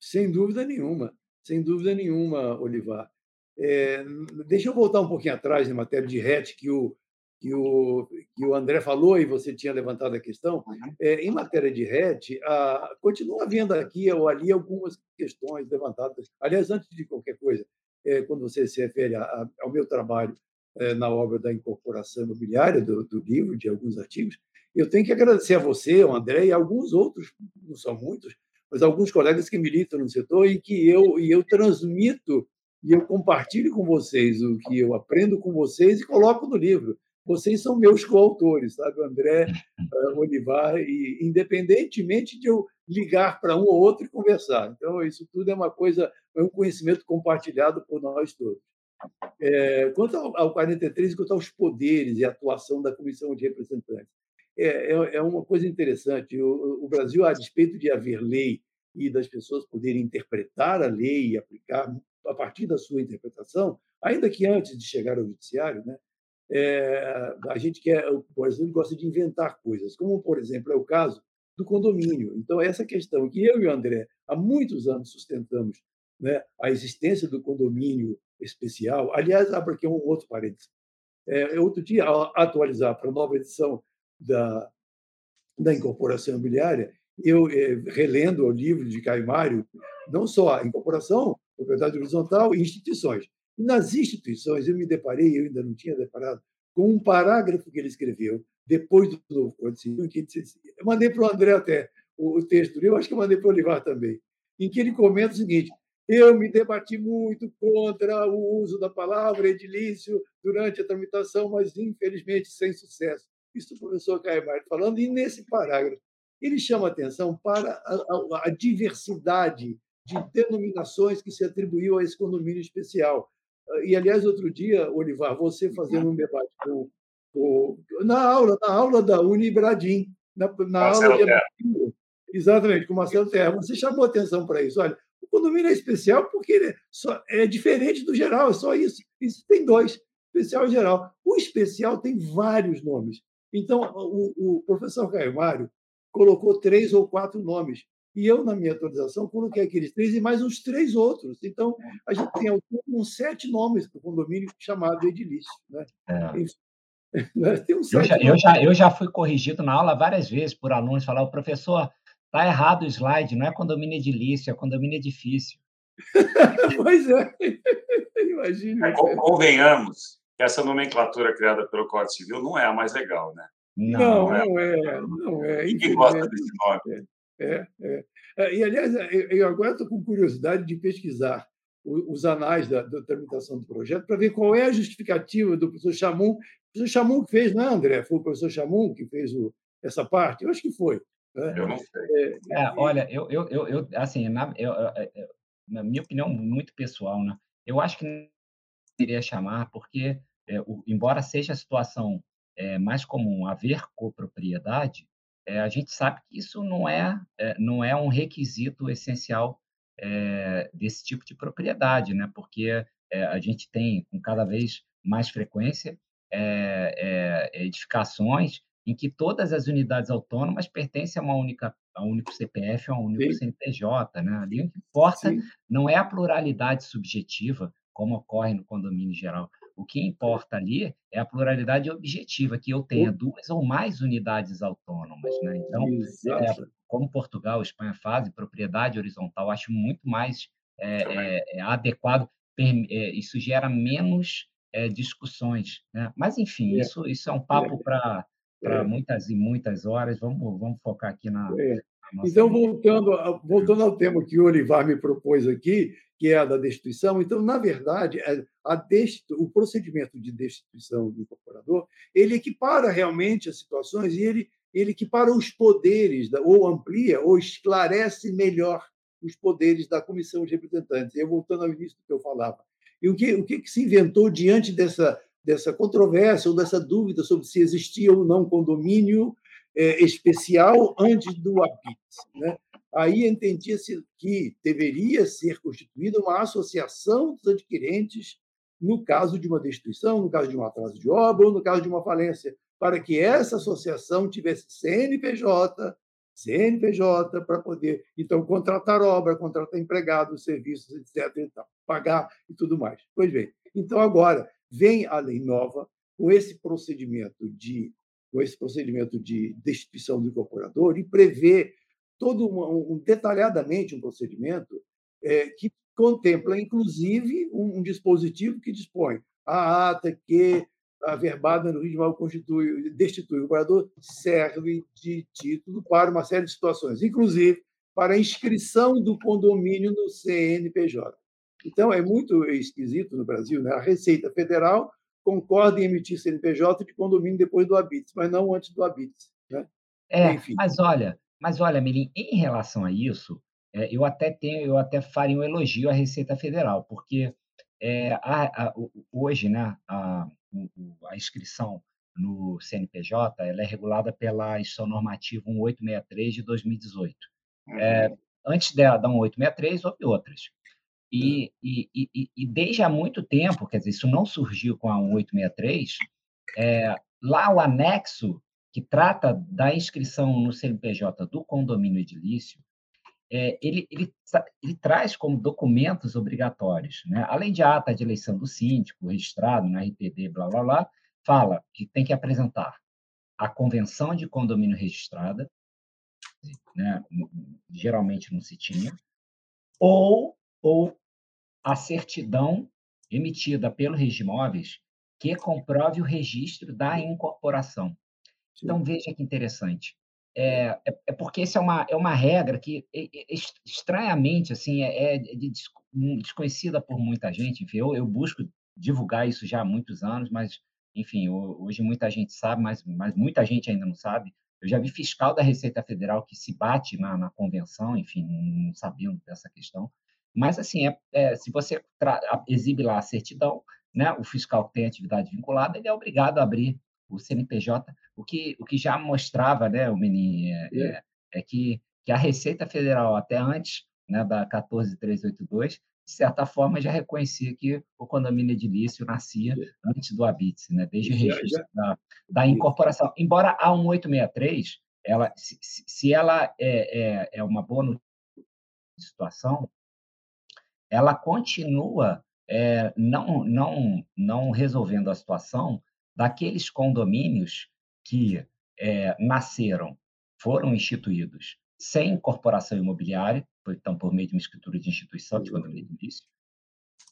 Sem dúvida nenhuma, sem dúvida nenhuma, Olivar. É, deixa eu voltar um pouquinho atrás em matéria de RET, que o, que o, que o André falou e você tinha levantado a questão. Uhum. É, em matéria de RET, a, continua havendo aqui ou ali algumas questões levantadas. Aliás, antes de qualquer coisa, é, quando você se refere a, a, ao meu trabalho é, na obra da incorporação imobiliária do, do, livro, de alguns artigos, eu tenho que agradecer a você, ao André e a alguns outros, não são muitos, mas alguns colegas que militam no setor e que eu, e eu transmito e eu compartilho com vocês o que eu aprendo com vocês e coloco no livro. Vocês são meus coautores, sabe, André, uh, Olivar, e independentemente de eu ligar para um ou outro e conversar. Então, isso tudo é uma coisa, é um conhecimento compartilhado por nós todos. É, quanto ao, ao 43, quanto aos poderes e atuação da Comissão de Representantes, é, é, é uma coisa interessante. O, o Brasil, a despeito de haver lei e das pessoas poderem interpretar a lei e aplicar a partir da sua interpretação, ainda que antes de chegar ao judiciário, né, é, a gente quer, por exemplo, gosta de inventar coisas, como, por exemplo, é o caso do condomínio. Então, essa questão que eu e o André há muitos anos sustentamos, né, a existência do condomínio especial. Aliás, abro aqui um outro parênteses. É, outro dia, ao atualizar para a nova edição da, da incorporação imobiliária, eu, é, relendo o livro de Caio Mário, não só a incorporação, propriedade horizontal e instituições. Nas instituições, eu me deparei, eu ainda não tinha deparado, com um parágrafo que ele escreveu, depois do novo Código Civil, que disse, eu mandei para o André até o, o texto, eu acho que eu mandei para o Olivar também, em que ele comenta o seguinte: eu me debati muito contra o uso da palavra edilício durante a tramitação, mas infelizmente sem sucesso. Isso o professor Caimar falando, e nesse parágrafo ele chama atenção para a, a, a diversidade de denominações que se atribuiu a esse condomínio especial. E, aliás, outro dia, Olivar, você fazendo um debate com, com, na aula, na aula da Unibradim, na, na aula de exatamente, com o Marcelo Terra, você chamou atenção para isso. Olha, o condomínio é especial porque ele é, só, é diferente do geral, é só isso. Isso tem dois, especial e geral. O especial tem vários nomes. Então, o, o professor Caio Mário colocou três ou quatro nomes. E eu, na minha atualização, coloquei aqueles três e mais uns três outros. Então, a gente tem uns sete nomes para o condomínio chamado edilício. Né? É. Né? Tem uns eu, já, eu, já, eu já fui corrigido na aula várias vezes por alunos falar, o professor, está errado o slide, não é condomínio edilício, é condomínio edifício. pois é, imagina. É, convenhamos que essa nomenclatura criada pelo Código Civil não é a mais legal, né? Não, não, não é. é. Não é. Ninguém gosta desse nome. É, é. é. E, aliás, eu agora estou com curiosidade de pesquisar os anais da, da tramitação do projeto para ver qual é a justificativa do professor Chamum. O professor Chamum que fez, não é, André? Foi o professor Chamum que fez o, essa parte? Eu acho que foi. Né? Eu não sei. É, é, olha, eu, eu, eu, eu assim, na, eu, na, minha opinião muito pessoal, né? eu acho que não iria chamar, porque, é, o, embora seja a situação é, mais comum haver copropriedade, é, a gente sabe que isso não é, é não é um requisito essencial é, desse tipo de propriedade, né? porque é, a gente tem, com cada vez mais frequência, é, edificações em que todas as unidades autônomas pertencem a uma única a um único CPF ou a um único Sim. CNPJ. Né? Ali o que importa Sim. não é a pluralidade subjetiva, como ocorre no condomínio geral, o que importa ali é a pluralidade objetiva, que eu tenha duas ou mais unidades autônomas. Né? Então, é, como Portugal, Espanha fazem, propriedade horizontal, acho muito mais é, é, é adequado, é, isso gera menos é, discussões. Né? Mas, enfim, isso, isso é um papo para muitas e muitas horas. Vamos, vamos focar aqui na, então, voltando, voltando ao tema que o Olivar me propôs aqui, que é a da destituição, então, na verdade, é, destitu... o procedimento de destituição do incorporador, ele equipara realmente as situações e ele, ele equipara os poderes, ou amplia, ou esclarece melhor os poderes da comissão de representantes. Eu voltando ao início do que eu falava. E o que, o que se inventou diante dessa, dessa controvérsia ou dessa dúvida sobre se existia ou não condomínio é, especial antes do habite. Né? Aí entendia-se que deveria ser constituída uma associação dos adquirentes no caso de uma destituição, no caso de um atraso de obra ou no caso de uma falência, para que essa associação tivesse CNPJ, CNPJ para poder, então, contratar obra, contratar empregados, serviços, etc. E tal, pagar e tudo mais. Pois bem, então agora vem a lei nova com esse procedimento de com esse procedimento de destituição do incorporador e prevê todo um, um detalhadamente um procedimento é, que contempla, inclusive, um, um, dispositivo que dispõe a ata que a verbada no ritmo constitui, destitui o incorporador serve de título para uma série de situações, inclusive para a inscrição do condomínio no CNPJ. Então, é muito esquisito no Brasil, né? a Receita Federal concorda em emitir CNPJ de condomínio depois do habite, mas não antes do habite. Né? É, Enfim. mas olha, mas olha, Mirim, em relação a isso, é, eu até tenho, eu até faria um elogio à Receita Federal, porque é, a, a, hoje, né, a, a inscrição no CNPJ ela é regulada pela Instituição Normativa 1863 de 2018. Uhum. É, antes da, da 1863, houve outras. E, e, e, e, desde há muito tempo, quer dizer, isso não surgiu com a 1863, é, lá o anexo que trata da inscrição no CNPJ do condomínio edilício, é, ele, ele, ele, traz como documentos obrigatórios, né? além de ata de eleição do síndico, registrado na RPD, blá, blá, blá, fala que tem que apresentar a convenção de condomínio registrada, né? geralmente não se tinha, ou, ou a certidão emitida pelo Regimóveis que comprove o registro da incorporação. Então, veja que interessante. É, é, é, porque essa é uma, é uma regra que, estranhamente, assim, é, é de, desconhecida por muita gente. Enfim, eu, eu busco divulgar isso já há muitos anos, mas, enfim, hoje muita gente sabe, mas, mas muita gente ainda não sabe. Eu já vi fiscal da Receita Federal que se bate na, na convenção, enfim, não sabendo dessa questão. Mas, assim, é, é se você exibe lá a certidão, né, o fiscal que tem atividade vinculada, ele é obrigado a abrir o CNPJ, o que, o que já mostrava, né, o Menin, é, é, é, que, que a Receita Federal, até antes né, da 14382, de certa forma, já reconhecia que o condomínio edilício nascia antes do habite, né, desde o registro da, da incorporação. Embora a 1863, ela, se, se ela é, é, é uma boa situação, ela continua é, não, não, não resolvendo a situação daqueles condomínios que é, nasceram, foram instituídos sem incorporação imobiliária, então por meio de uma escritura de instituição de condomínio edilício.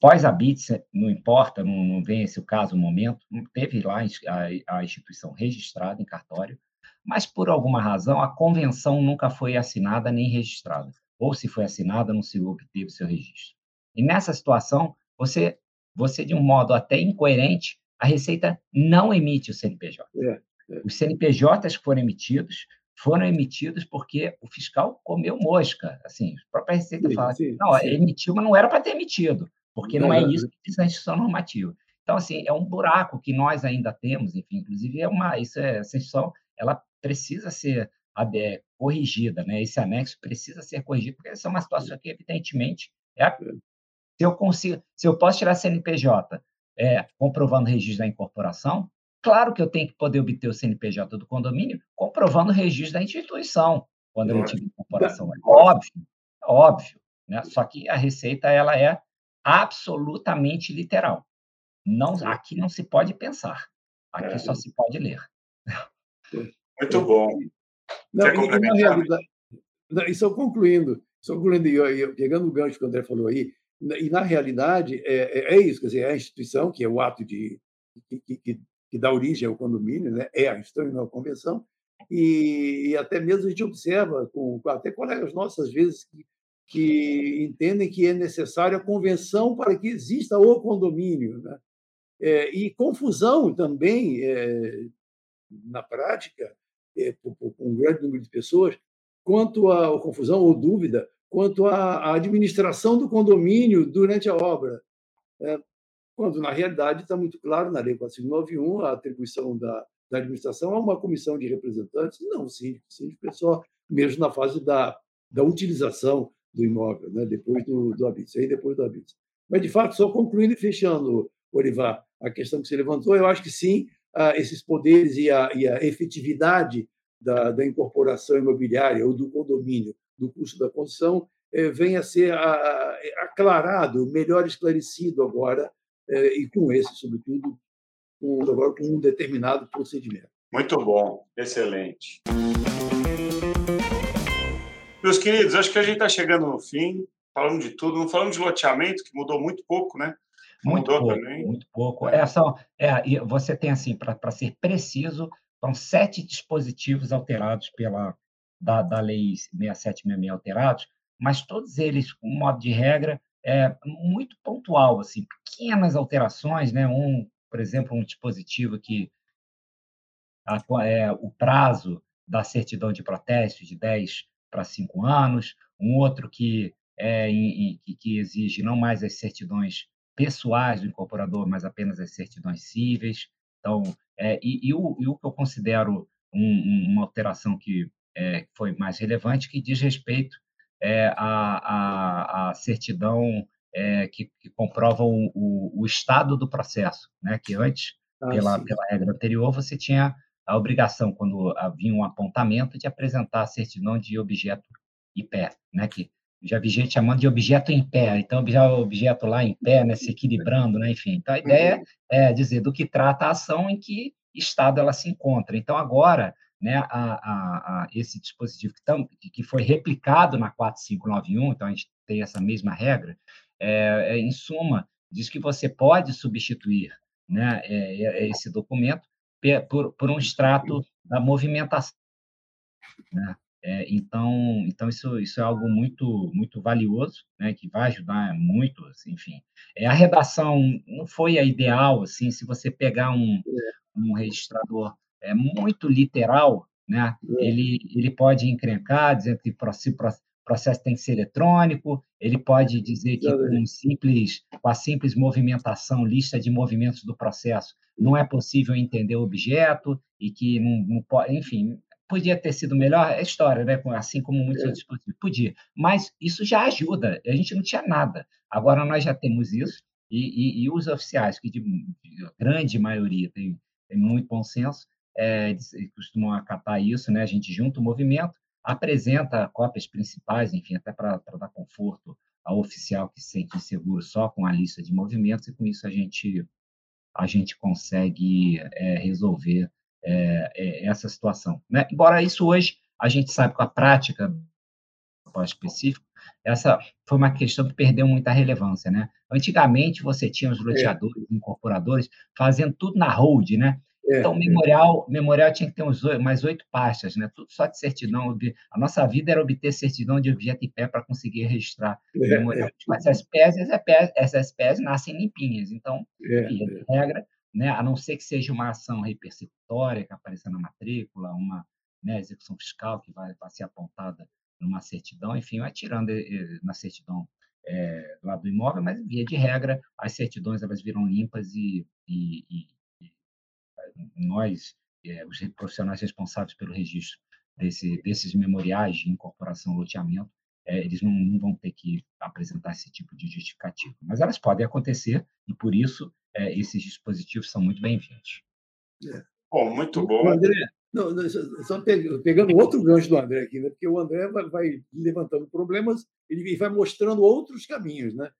Pós-habite, não importa, não, não vem esse o caso, o momento, teve lá a, a instituição registrada em cartório, mas por alguma razão a convenção nunca foi assinada nem registrada. Ou se foi assinada, não se obteve seu registro. E nessa situação, você, você de um modo até incoerente, a Receita não emite o CNPJ. É, é. Os CNPJs que foram emitidos foram emitidos porque o fiscal comeu mosca. Assim, a própria Receita sim, fala, sim, não, sim. emitiu, mas não era para ter emitido, porque não, não é isso que diz a instituição normativa. Então, assim, é um buraco que nós ainda temos, enfim, inclusive é uma, isso é, essa instituição, ela precisa ser é, corrigida, né? Esse anexo precisa ser corrigido, porque essa é uma situação que, evidentemente, é, é se eu consigo, se eu posso tirar CNPJ é, comprovando o registro da incorporação, claro que eu tenho que poder obter o CNPJ do condomínio comprovando o registro da instituição quando eu tive incorporação. É óbvio, é óbvio. Né? Só que a receita ela é absolutamente literal. não, aqui não se pode pensar, aqui só se pode ler. Muito bom. Não, e, na realidade, e só concluindo, só concluindo, pegando o gancho que o André falou aí, e na realidade é, é, é isso, quer dizer, é a instituição, que é o ato de, que, que, que dá origem ao condomínio, né? é a instituição e não a convenção, e, e, até mesmo a gente observa, com, até colegas nossos, às vezes, que, que entendem que é necessária a convenção para que exista o condomínio. Né? É, e confusão também, é, na prática, é, com um grande número de pessoas, quanto a confusão ou dúvida quanto à administração do condomínio durante a obra. É, quando, na realidade, está muito claro na Lei 4591 a atribuição da, da administração a uma comissão de representantes, não o síndico. O síndico é só mesmo na fase da, da utilização do imóvel, né? depois do, do habite, aí depois do habite. Mas, de fato, só concluindo e fechando, Olivar, a questão que você levantou, eu acho que sim, ah, esses poderes e a, e a efetividade da, da, incorporação imobiliária ou do condomínio, do custo da construção, eh, venha a ser a, aclarado, melhor esclarecido agora, eh, e com esse, sobretudo, com, agora com um determinado procedimento. Muito bom, excelente. Meus queridos, acho que a gente está chegando no fim, falando de tudo, não falando de loteamento, que mudou muito pouco, né? Muito mudou pouco, também. muito pouco. É, só, é, você tem, assim, para ser preciso, são sete dispositivos alterados pela da, da Lei 6766 alterados, mas todos eles, com modo de regra, é muito pontual, assim, pequenas alterações, né? Um, por exemplo, um dispositivo que a, é, o prazo da certidão de protesto de 10 para 5 anos, um outro que, é, em, em, que exige não mais as certidões pessoais do incorporador, mas apenas as certidões cíveis. Então, é, e, e, o, e, o, que eu considero um, uma alteração que é, foi mais relevante, que diz respeito é, à, à, à, certidão é, que, que, comprova o, o, o, estado do processo, né? que antes, ah, pela, pela regra anterior, você tinha a obrigação, quando havia um apontamento, de apresentar a certidão de objeto em pé, né? que já vi gente chamando de objeto em pé, então já o objeto lá em pé, né, se equilibrando, né, enfim. Então a ideia uhum. é dizer do que trata a ação em que estado ela se encontra. Então agora, né, a, a, a esse dispositivo que, que foi replicado na 4591, então a gente tem essa mesma regra, é, é, em suma, diz que você pode substituir né, é, é esse documento por, por um extrato da movimentação. Né? É, então, então isso, isso é algo muito muito valioso, né, que vai ajudar muito, assim, enfim. É, a redação não foi a ideal, assim, se você pegar um, um registrador é, muito literal, né, ele, ele pode encrencar, dizendo que o processo tem que ser eletrônico, ele pode dizer que com, simples, com a simples movimentação, lista de movimentos do processo, não é possível entender o objeto e que não, não pode, enfim, Podia ter sido melhor, é história, né? assim como muitos é. outros dispositivos. Podia. Mas isso já ajuda. A gente não tinha nada. Agora nós já temos isso, e, e, e os oficiais, que de, de grande maioria têm, têm muito bom senso, é, costumam acatar isso, né? A gente junta o movimento, apresenta cópias principais, enfim, até para dar conforto ao oficial que se sente inseguro só com a lista de movimentos, e com isso a gente, a gente consegue é, resolver é, é, essa situação. Né? Embora isso hoje a gente sabe com a prática específico, essa foi uma questão que perdeu muita relevância, né? Antigamente você tinha os é. loteadores, incorporadores fazendo tudo na hold, né? É, então, o memorial, memorial tinha que ter uns, mais oito pastas, né? Tudo só de certidão. A nossa vida era obter certidão de objeto em pé para conseguir registrar o memorial. Mas as PES, essas PES nascem limpinhas. Então, enfim, regra, né? a não ser que seja uma ação repersecutória que apareça na matrícula, uma né, execução fiscal que vai, vai ser apontada numa certidão, enfim, vai tirando eh, eh, na certidão é, lá do imóvel, mas via de regra as certidões elas viram limpas e, e, e, e nós, é, os profissionais responsáveis pelo registro desse, desses memoriais de incorporação loteamento, é, eles não, não, vão ter que apresentar esse tipo de justificativa. Mas elas podem acontecer e, por isso, é, esses dispositivos são muito bem-vindos. É. Bom, muito bom. André, não, só pegando outro gancho do André aqui, né? porque o André vai, vai levantando problemas e vai mostrando outros caminhos né?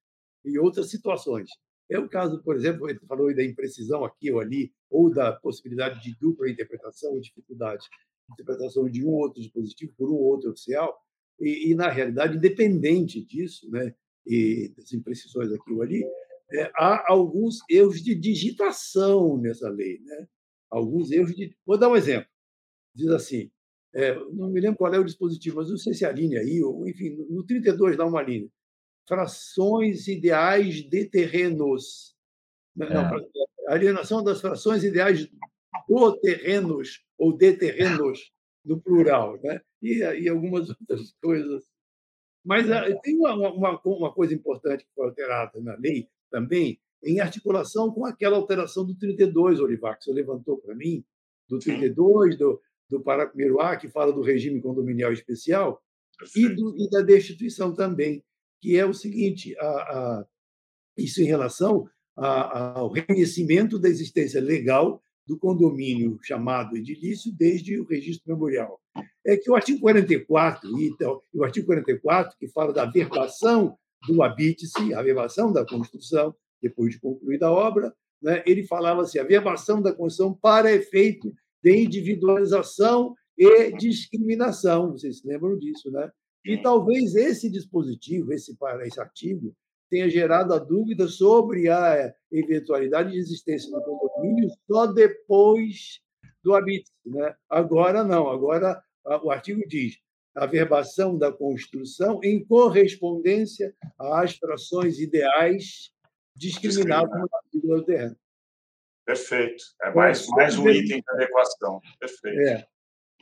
e outras situações. É o caso, por exemplo, ele falou da imprecisão aqui ou ali, ou da possibilidade de dupla interpretação ou dificuldade de interpretação de um ou outro dispositivo por um ou outro oficial, e, e, na realidade, independente disso, né, e das imprecisões aqui ou ali, é, há alguns erros de digitação nessa lei. Né? Alguns erros de. Vou dar um exemplo. Diz assim: é, não me lembro qual é o dispositivo, mas não sei se é a linha aí, ou, enfim, no 32 dá uma linha. Frações ideais de terrenos. Não, é. alienação das frações ideais do terrenos, ou de terrenos, no plural, né? e, e algumas outras coisas. Mas é. tem uma, uma, uma coisa importante que foi alterada na lei também, em articulação com aquela alteração do 32, Olivar, que você levantou para mim, do 32, do, do 1A, que fala do regime condominial especial, e, do, e, da destituição também, que é o seguinte: a, a, isso em relação a, ao reconhecimento da existência legal do condomínio chamado edilício desde o registro memorial. É que o artigo 44, então, o artigo 44, que fala da verbação do habite-se, a verbação da construção, depois de concluída a obra, né, ele falava assim: a verbação da construção para efeito de individualização e discriminação. Vocês se lembram disso, né? E talvez esse dispositivo, esse, esse artigo, tenha gerado a dúvida sobre a eventualidade de existência do condomínio só depois do habite. Né? Agora não, agora o artigo diz a verbação da construção em correspondência às frações ideais discriminadas no artigo do terreno. Perfeito. É mais, mais um item de adequação. Perfeito. É.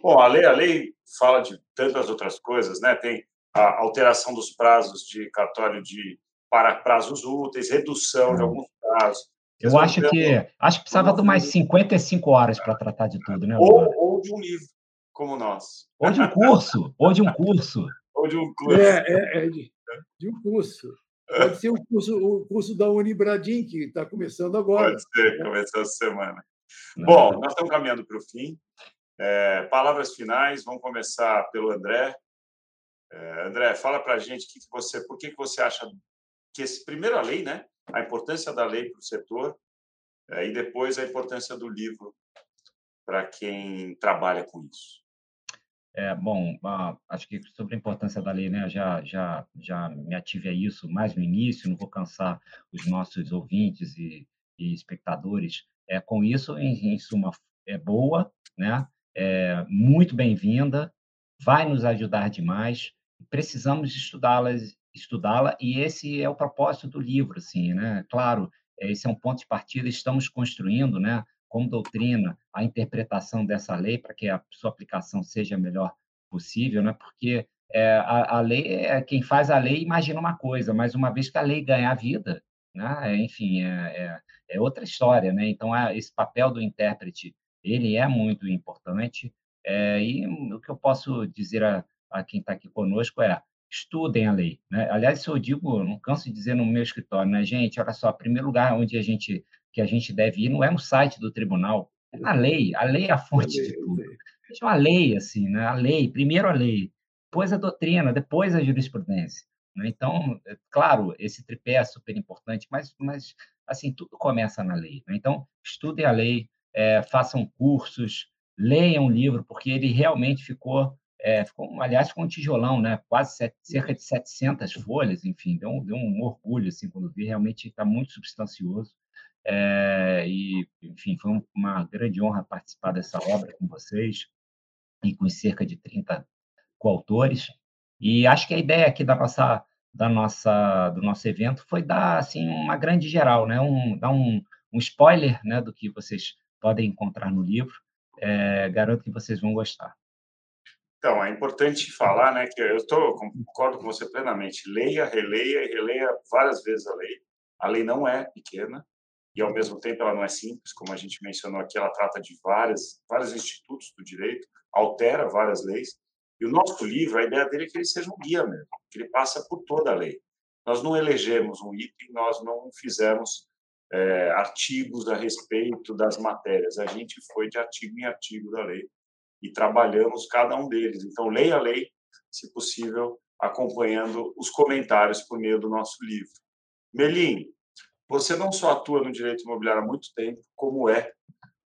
Bom, a lei, a lei fala de tantas outras coisas, né? Tem a alteração dos prazos de cartório de para prazos úteis, redução de alguns prazos. Eu acho que acho que precisava de mais 55 horas para tratar de tudo, né? Ou, ou, de um livro, como nós. Ou de um curso, ou de um curso. ou de um curso. É, é, é de, de um curso. Pode ser o curso, o curso da Unibradim, que está começando agora. Pode ser, começou essa semana. Não. Bom, nós estamos caminhando para o fim. É, palavras finais, vamos começar pelo André. É, André, fala para a gente que você, por que, que você acha que esse primeiro a lei, né, a importância da lei para o setor, é, e depois a importância do livro para quem trabalha com isso. É, bom, acho que sobre a importância da lei, né, já, já, já me ative a isso mais no início, não vou cansar os nossos ouvintes e, e espectadores é, com isso, em, em, suma, é boa, né, é muito bem-vinda, vai nos ajudar demais, precisamos estudá-las, estudá-la, e esse é o propósito do livro, assim, né, claro, esse é um ponto de partida, estamos construindo, né, como doutrina a interpretação dessa lei para que a sua aplicação seja a melhor possível, né? porque é, a, a, lei, é, quem faz a lei imagina uma coisa, mas uma vez que a lei ganhar vida, né? enfim, é, é, é outra história. Né? Então, esse papel do intérprete ele é muito importante, é, e o que eu posso dizer a, a quem está aqui conosco é estudem a lei. Né? Aliás, isso eu digo, não canso de dizer no meu escritório, né, gente? Olha só, primeiro lugar onde a gente que a gente deve ir não é no site do tribunal, é na lei. A lei é a fonte de tudo. Veja a lei, assim, né? A lei, primeiro a lei, depois a doutrina, depois a jurisprudência. Né? Então, é claro, esse tripé é super importante, mas, mas assim, tudo começa na lei. Né? Então, estudem a lei, é, façam cursos, leiam o livro, porque ele realmente ficou, é, ficou aliás, ficou um tijolão, né? quase set, cerca de 700 folhas, enfim, deu, deu um orgulho assim, quando vi, realmente está muito substancioso. É, e, enfim, foi uma grande honra participar dessa obra com vocês e com cerca de 30 coautores. E acho que a ideia aqui da nossa, da nossa, do nosso evento foi dar assim, uma grande geral, né? um, dar um, um spoiler né, do que vocês podem encontrar no livro. É, garanto que vocês vão gostar. Então, é importante falar né, que eu tô, concordo com você plenamente. Leia, releia e releia várias vezes a lei. A lei não é pequena, e ao mesmo tempo ela não é simples, como a gente mencionou aqui, ela trata de várias, vários institutos do direito, altera várias leis. E o nosso livro, a ideia dele é que ele seja um guia mesmo, que ele passa por toda a lei. Nós não elegemos um item, nós não fizemos é, artigos a respeito das matérias. A gente foi de artigo em artigo da lei e trabalhamos cada um deles. Então, leia a lei, se possível, acompanhando os comentários por meio do nosso livro. Melim, você não só atua no direito imobiliário há muito tempo, como é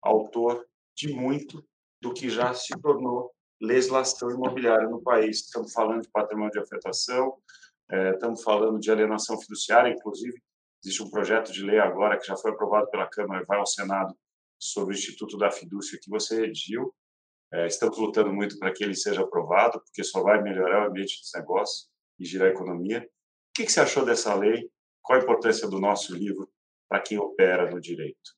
autor de muito do que já se tornou legislação imobiliária no país. Estamos falando de patrimônio de afetação, é, estamos falando de alienação fiduciária, inclusive existe um projeto de lei agora que já foi aprovado pela Câmara e vai ao Senado sobre o Instituto da Fidúcia que você redigiu. É, estamos lutando muito para que ele seja aprovado, porque só vai melhorar o ambiente dos negócios e girar a economia. O que, que você achou dessa lei? Qual a importância do nosso livro para quem opera no direito?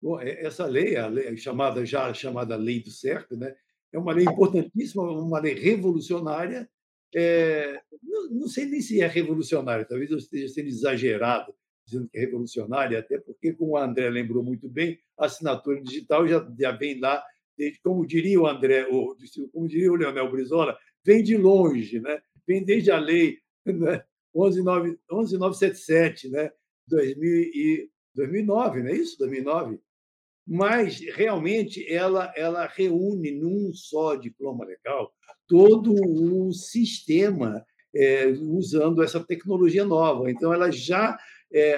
Bom, essa lei, a lei chamada já chamada Lei do Certo, né, é uma lei importantíssima, uma lei revolucionária. É, não, não, sei nem se é revolucionária, talvez eu esteja sendo exagerado dizendo que é revolucionária, até porque, como o André lembrou muito bem, a assinatura digital já, já vem lá, desde, como diria o André, ou como diria o Leonel Brizola, vem de longe, né? vem desde a lei né? 11977, né? 2000 e 2009, não é isso? 2009 mas realmente ela, ela reúne num só diploma legal todo o sistema é, usando essa tecnologia nova. Então, ela já é,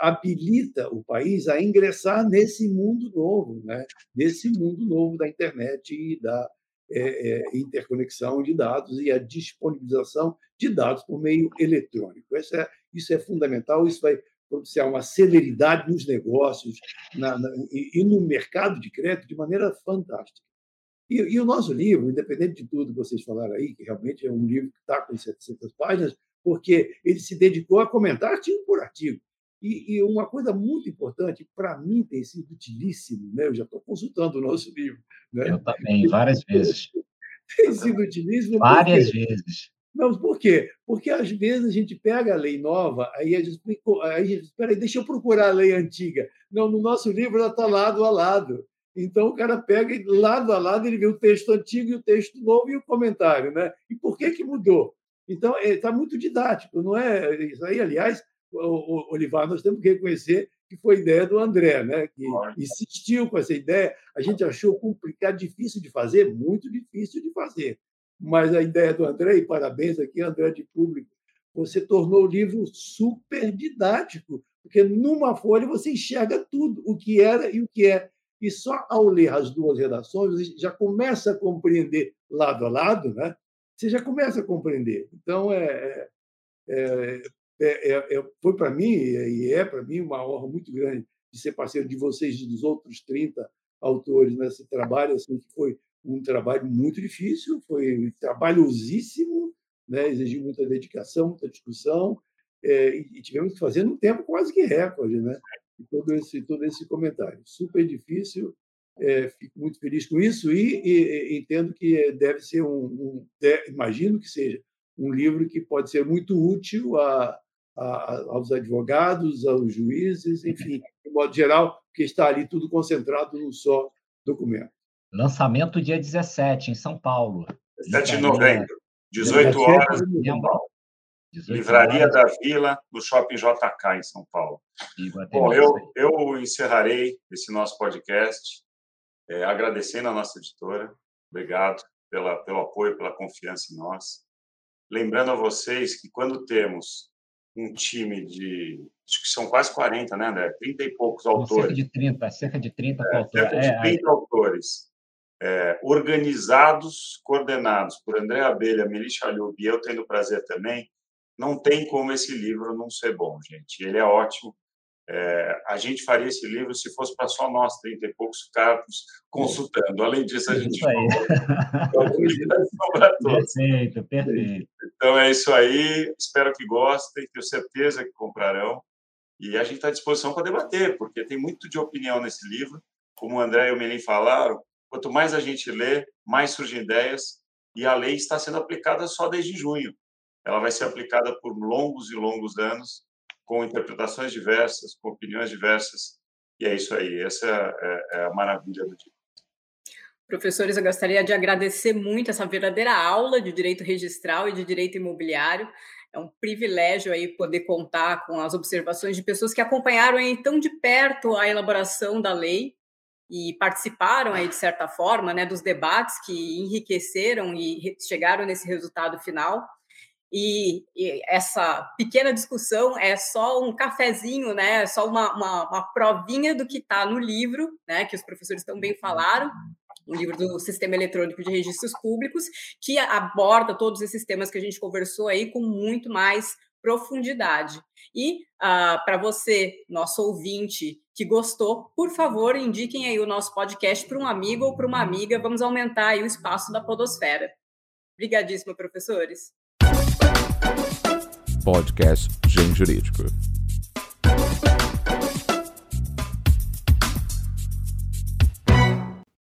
habilita o país a ingressar nesse mundo novo, né? nesse mundo novo da internet e da é, é interconexão de dados e a disponibilização de dados por meio eletrônico. Isso é, isso é fundamental, isso vai propiciar uma celeridade nos negócios na, na, e, e, no mercado de crédito de maneira fantástica. E, e, o nosso livro, independente de tudo que vocês falaram aí, que realmente é um livro que está com 700 páginas, porque ele se dedicou a comentar artigo por artigo. E, e uma coisa muito importante, para mim tem sido utilíssimo, né? eu já estou consultando o nosso livro. Né? Eu também, várias vezes. tem sido utilíssimo. Várias porque... vezes não, por quê? Porque às vezes a gente pega a lei nova, aí a gente, aí a gente espera aí, deixa eu procurar a lei antiga. Não, no nosso livro ela está lado a lado. Então o cara pega e lado a lado ele vê o texto antigo e o texto novo e o comentário, né? E por que que mudou? Então está é, muito didático, não é? Isso aí, aliás, o, o, Olivar, nós temos que reconhecer que foi ideia do André, né? Que insistiu com essa ideia. A gente achou complicado, difícil de fazer, muito difícil de fazer mas a ideia do André, e parabéns aqui, André de Público, você tornou o livro super didático, porque numa folha você enxerga tudo, o que era e o que é. E só ao ler as duas redações, você já começa a compreender lado a lado, né? Você já começa a compreender. Então, é, é, é, é foi para mim, e é para mim, uma honra muito grande de ser parceiro de vocês e dos outros 30 autores nesse trabalho, assim, que foi um trabalho muito difícil, foi trabalhosíssimo, né? exigiu muita dedicação, muita discussão, é, e tivemos que fazer num tempo quase que recorde, né? E todo esse todo esse comentário super difícil. É, fico muito feliz com isso e, e, e entendo que deve ser um, um de, imagino que seja um livro que pode ser muito útil a, a, aos advogados, aos juízes, enfim, de modo geral, porque está ali tudo concentrado num só documento. Lançamento dia 17, em São Paulo. 7 de novembro, 18 horas. Livraria horas. da Vila, no Shopping JK, em São Paulo. Bom, eu, eu encerrarei esse nosso podcast é, agradecendo a nossa editora. Obrigado pela, pelo apoio, pela confiança em nós. Lembrando a vocês que quando temos um time de. Acho que são quase 40, né, André? 30 e poucos autores. Cerca de 30, cerca de 30 é, autores. Cerca de 30 é, autores é, organizados, coordenados por André Abelha, Meli Chalhub e eu tendo prazer também, não tem como esse livro não ser bom, gente. Ele é ótimo. É, a gente faria esse livro se fosse para só nós, 30 e poucos, ficarmos consultando. Além disso, a gente isso aí. Perfeito, perfeito. Então é isso aí. Espero que gostem, tenho certeza que comprarão. E a gente está à disposição para debater, porque tem muito de opinião nesse livro. Como o André e o Melim falaram, Quanto mais a gente lê, mais surgem ideias, e a lei está sendo aplicada só desde junho. Ela vai ser aplicada por longos e longos anos, com interpretações diversas, com opiniões diversas, e é isso aí. Essa é, é a maravilha do dia. Professores, eu gostaria de agradecer muito essa verdadeira aula de direito registral e de direito imobiliário. É um privilégio aí poder contar com as observações de pessoas que acompanharam aí tão de perto a elaboração da lei e participaram aí de certa forma, né, dos debates que enriqueceram e chegaram nesse resultado final. E, e, essa pequena discussão é só um cafezinho, né? É só uma, uma, uma provinha do que está no livro, né? Que os professores também falaram, o livro do Sistema Eletrônico de Registros Públicos, que aborda todos esses temas que a gente conversou aí com muito mais profundidade. E uh, para você, nosso ouvinte, que gostou, por favor, indiquem aí o nosso podcast para um amigo ou para uma amiga. Vamos aumentar aí o espaço da podosfera. Obrigadíssima, professores. Podcast Gen Jurídico.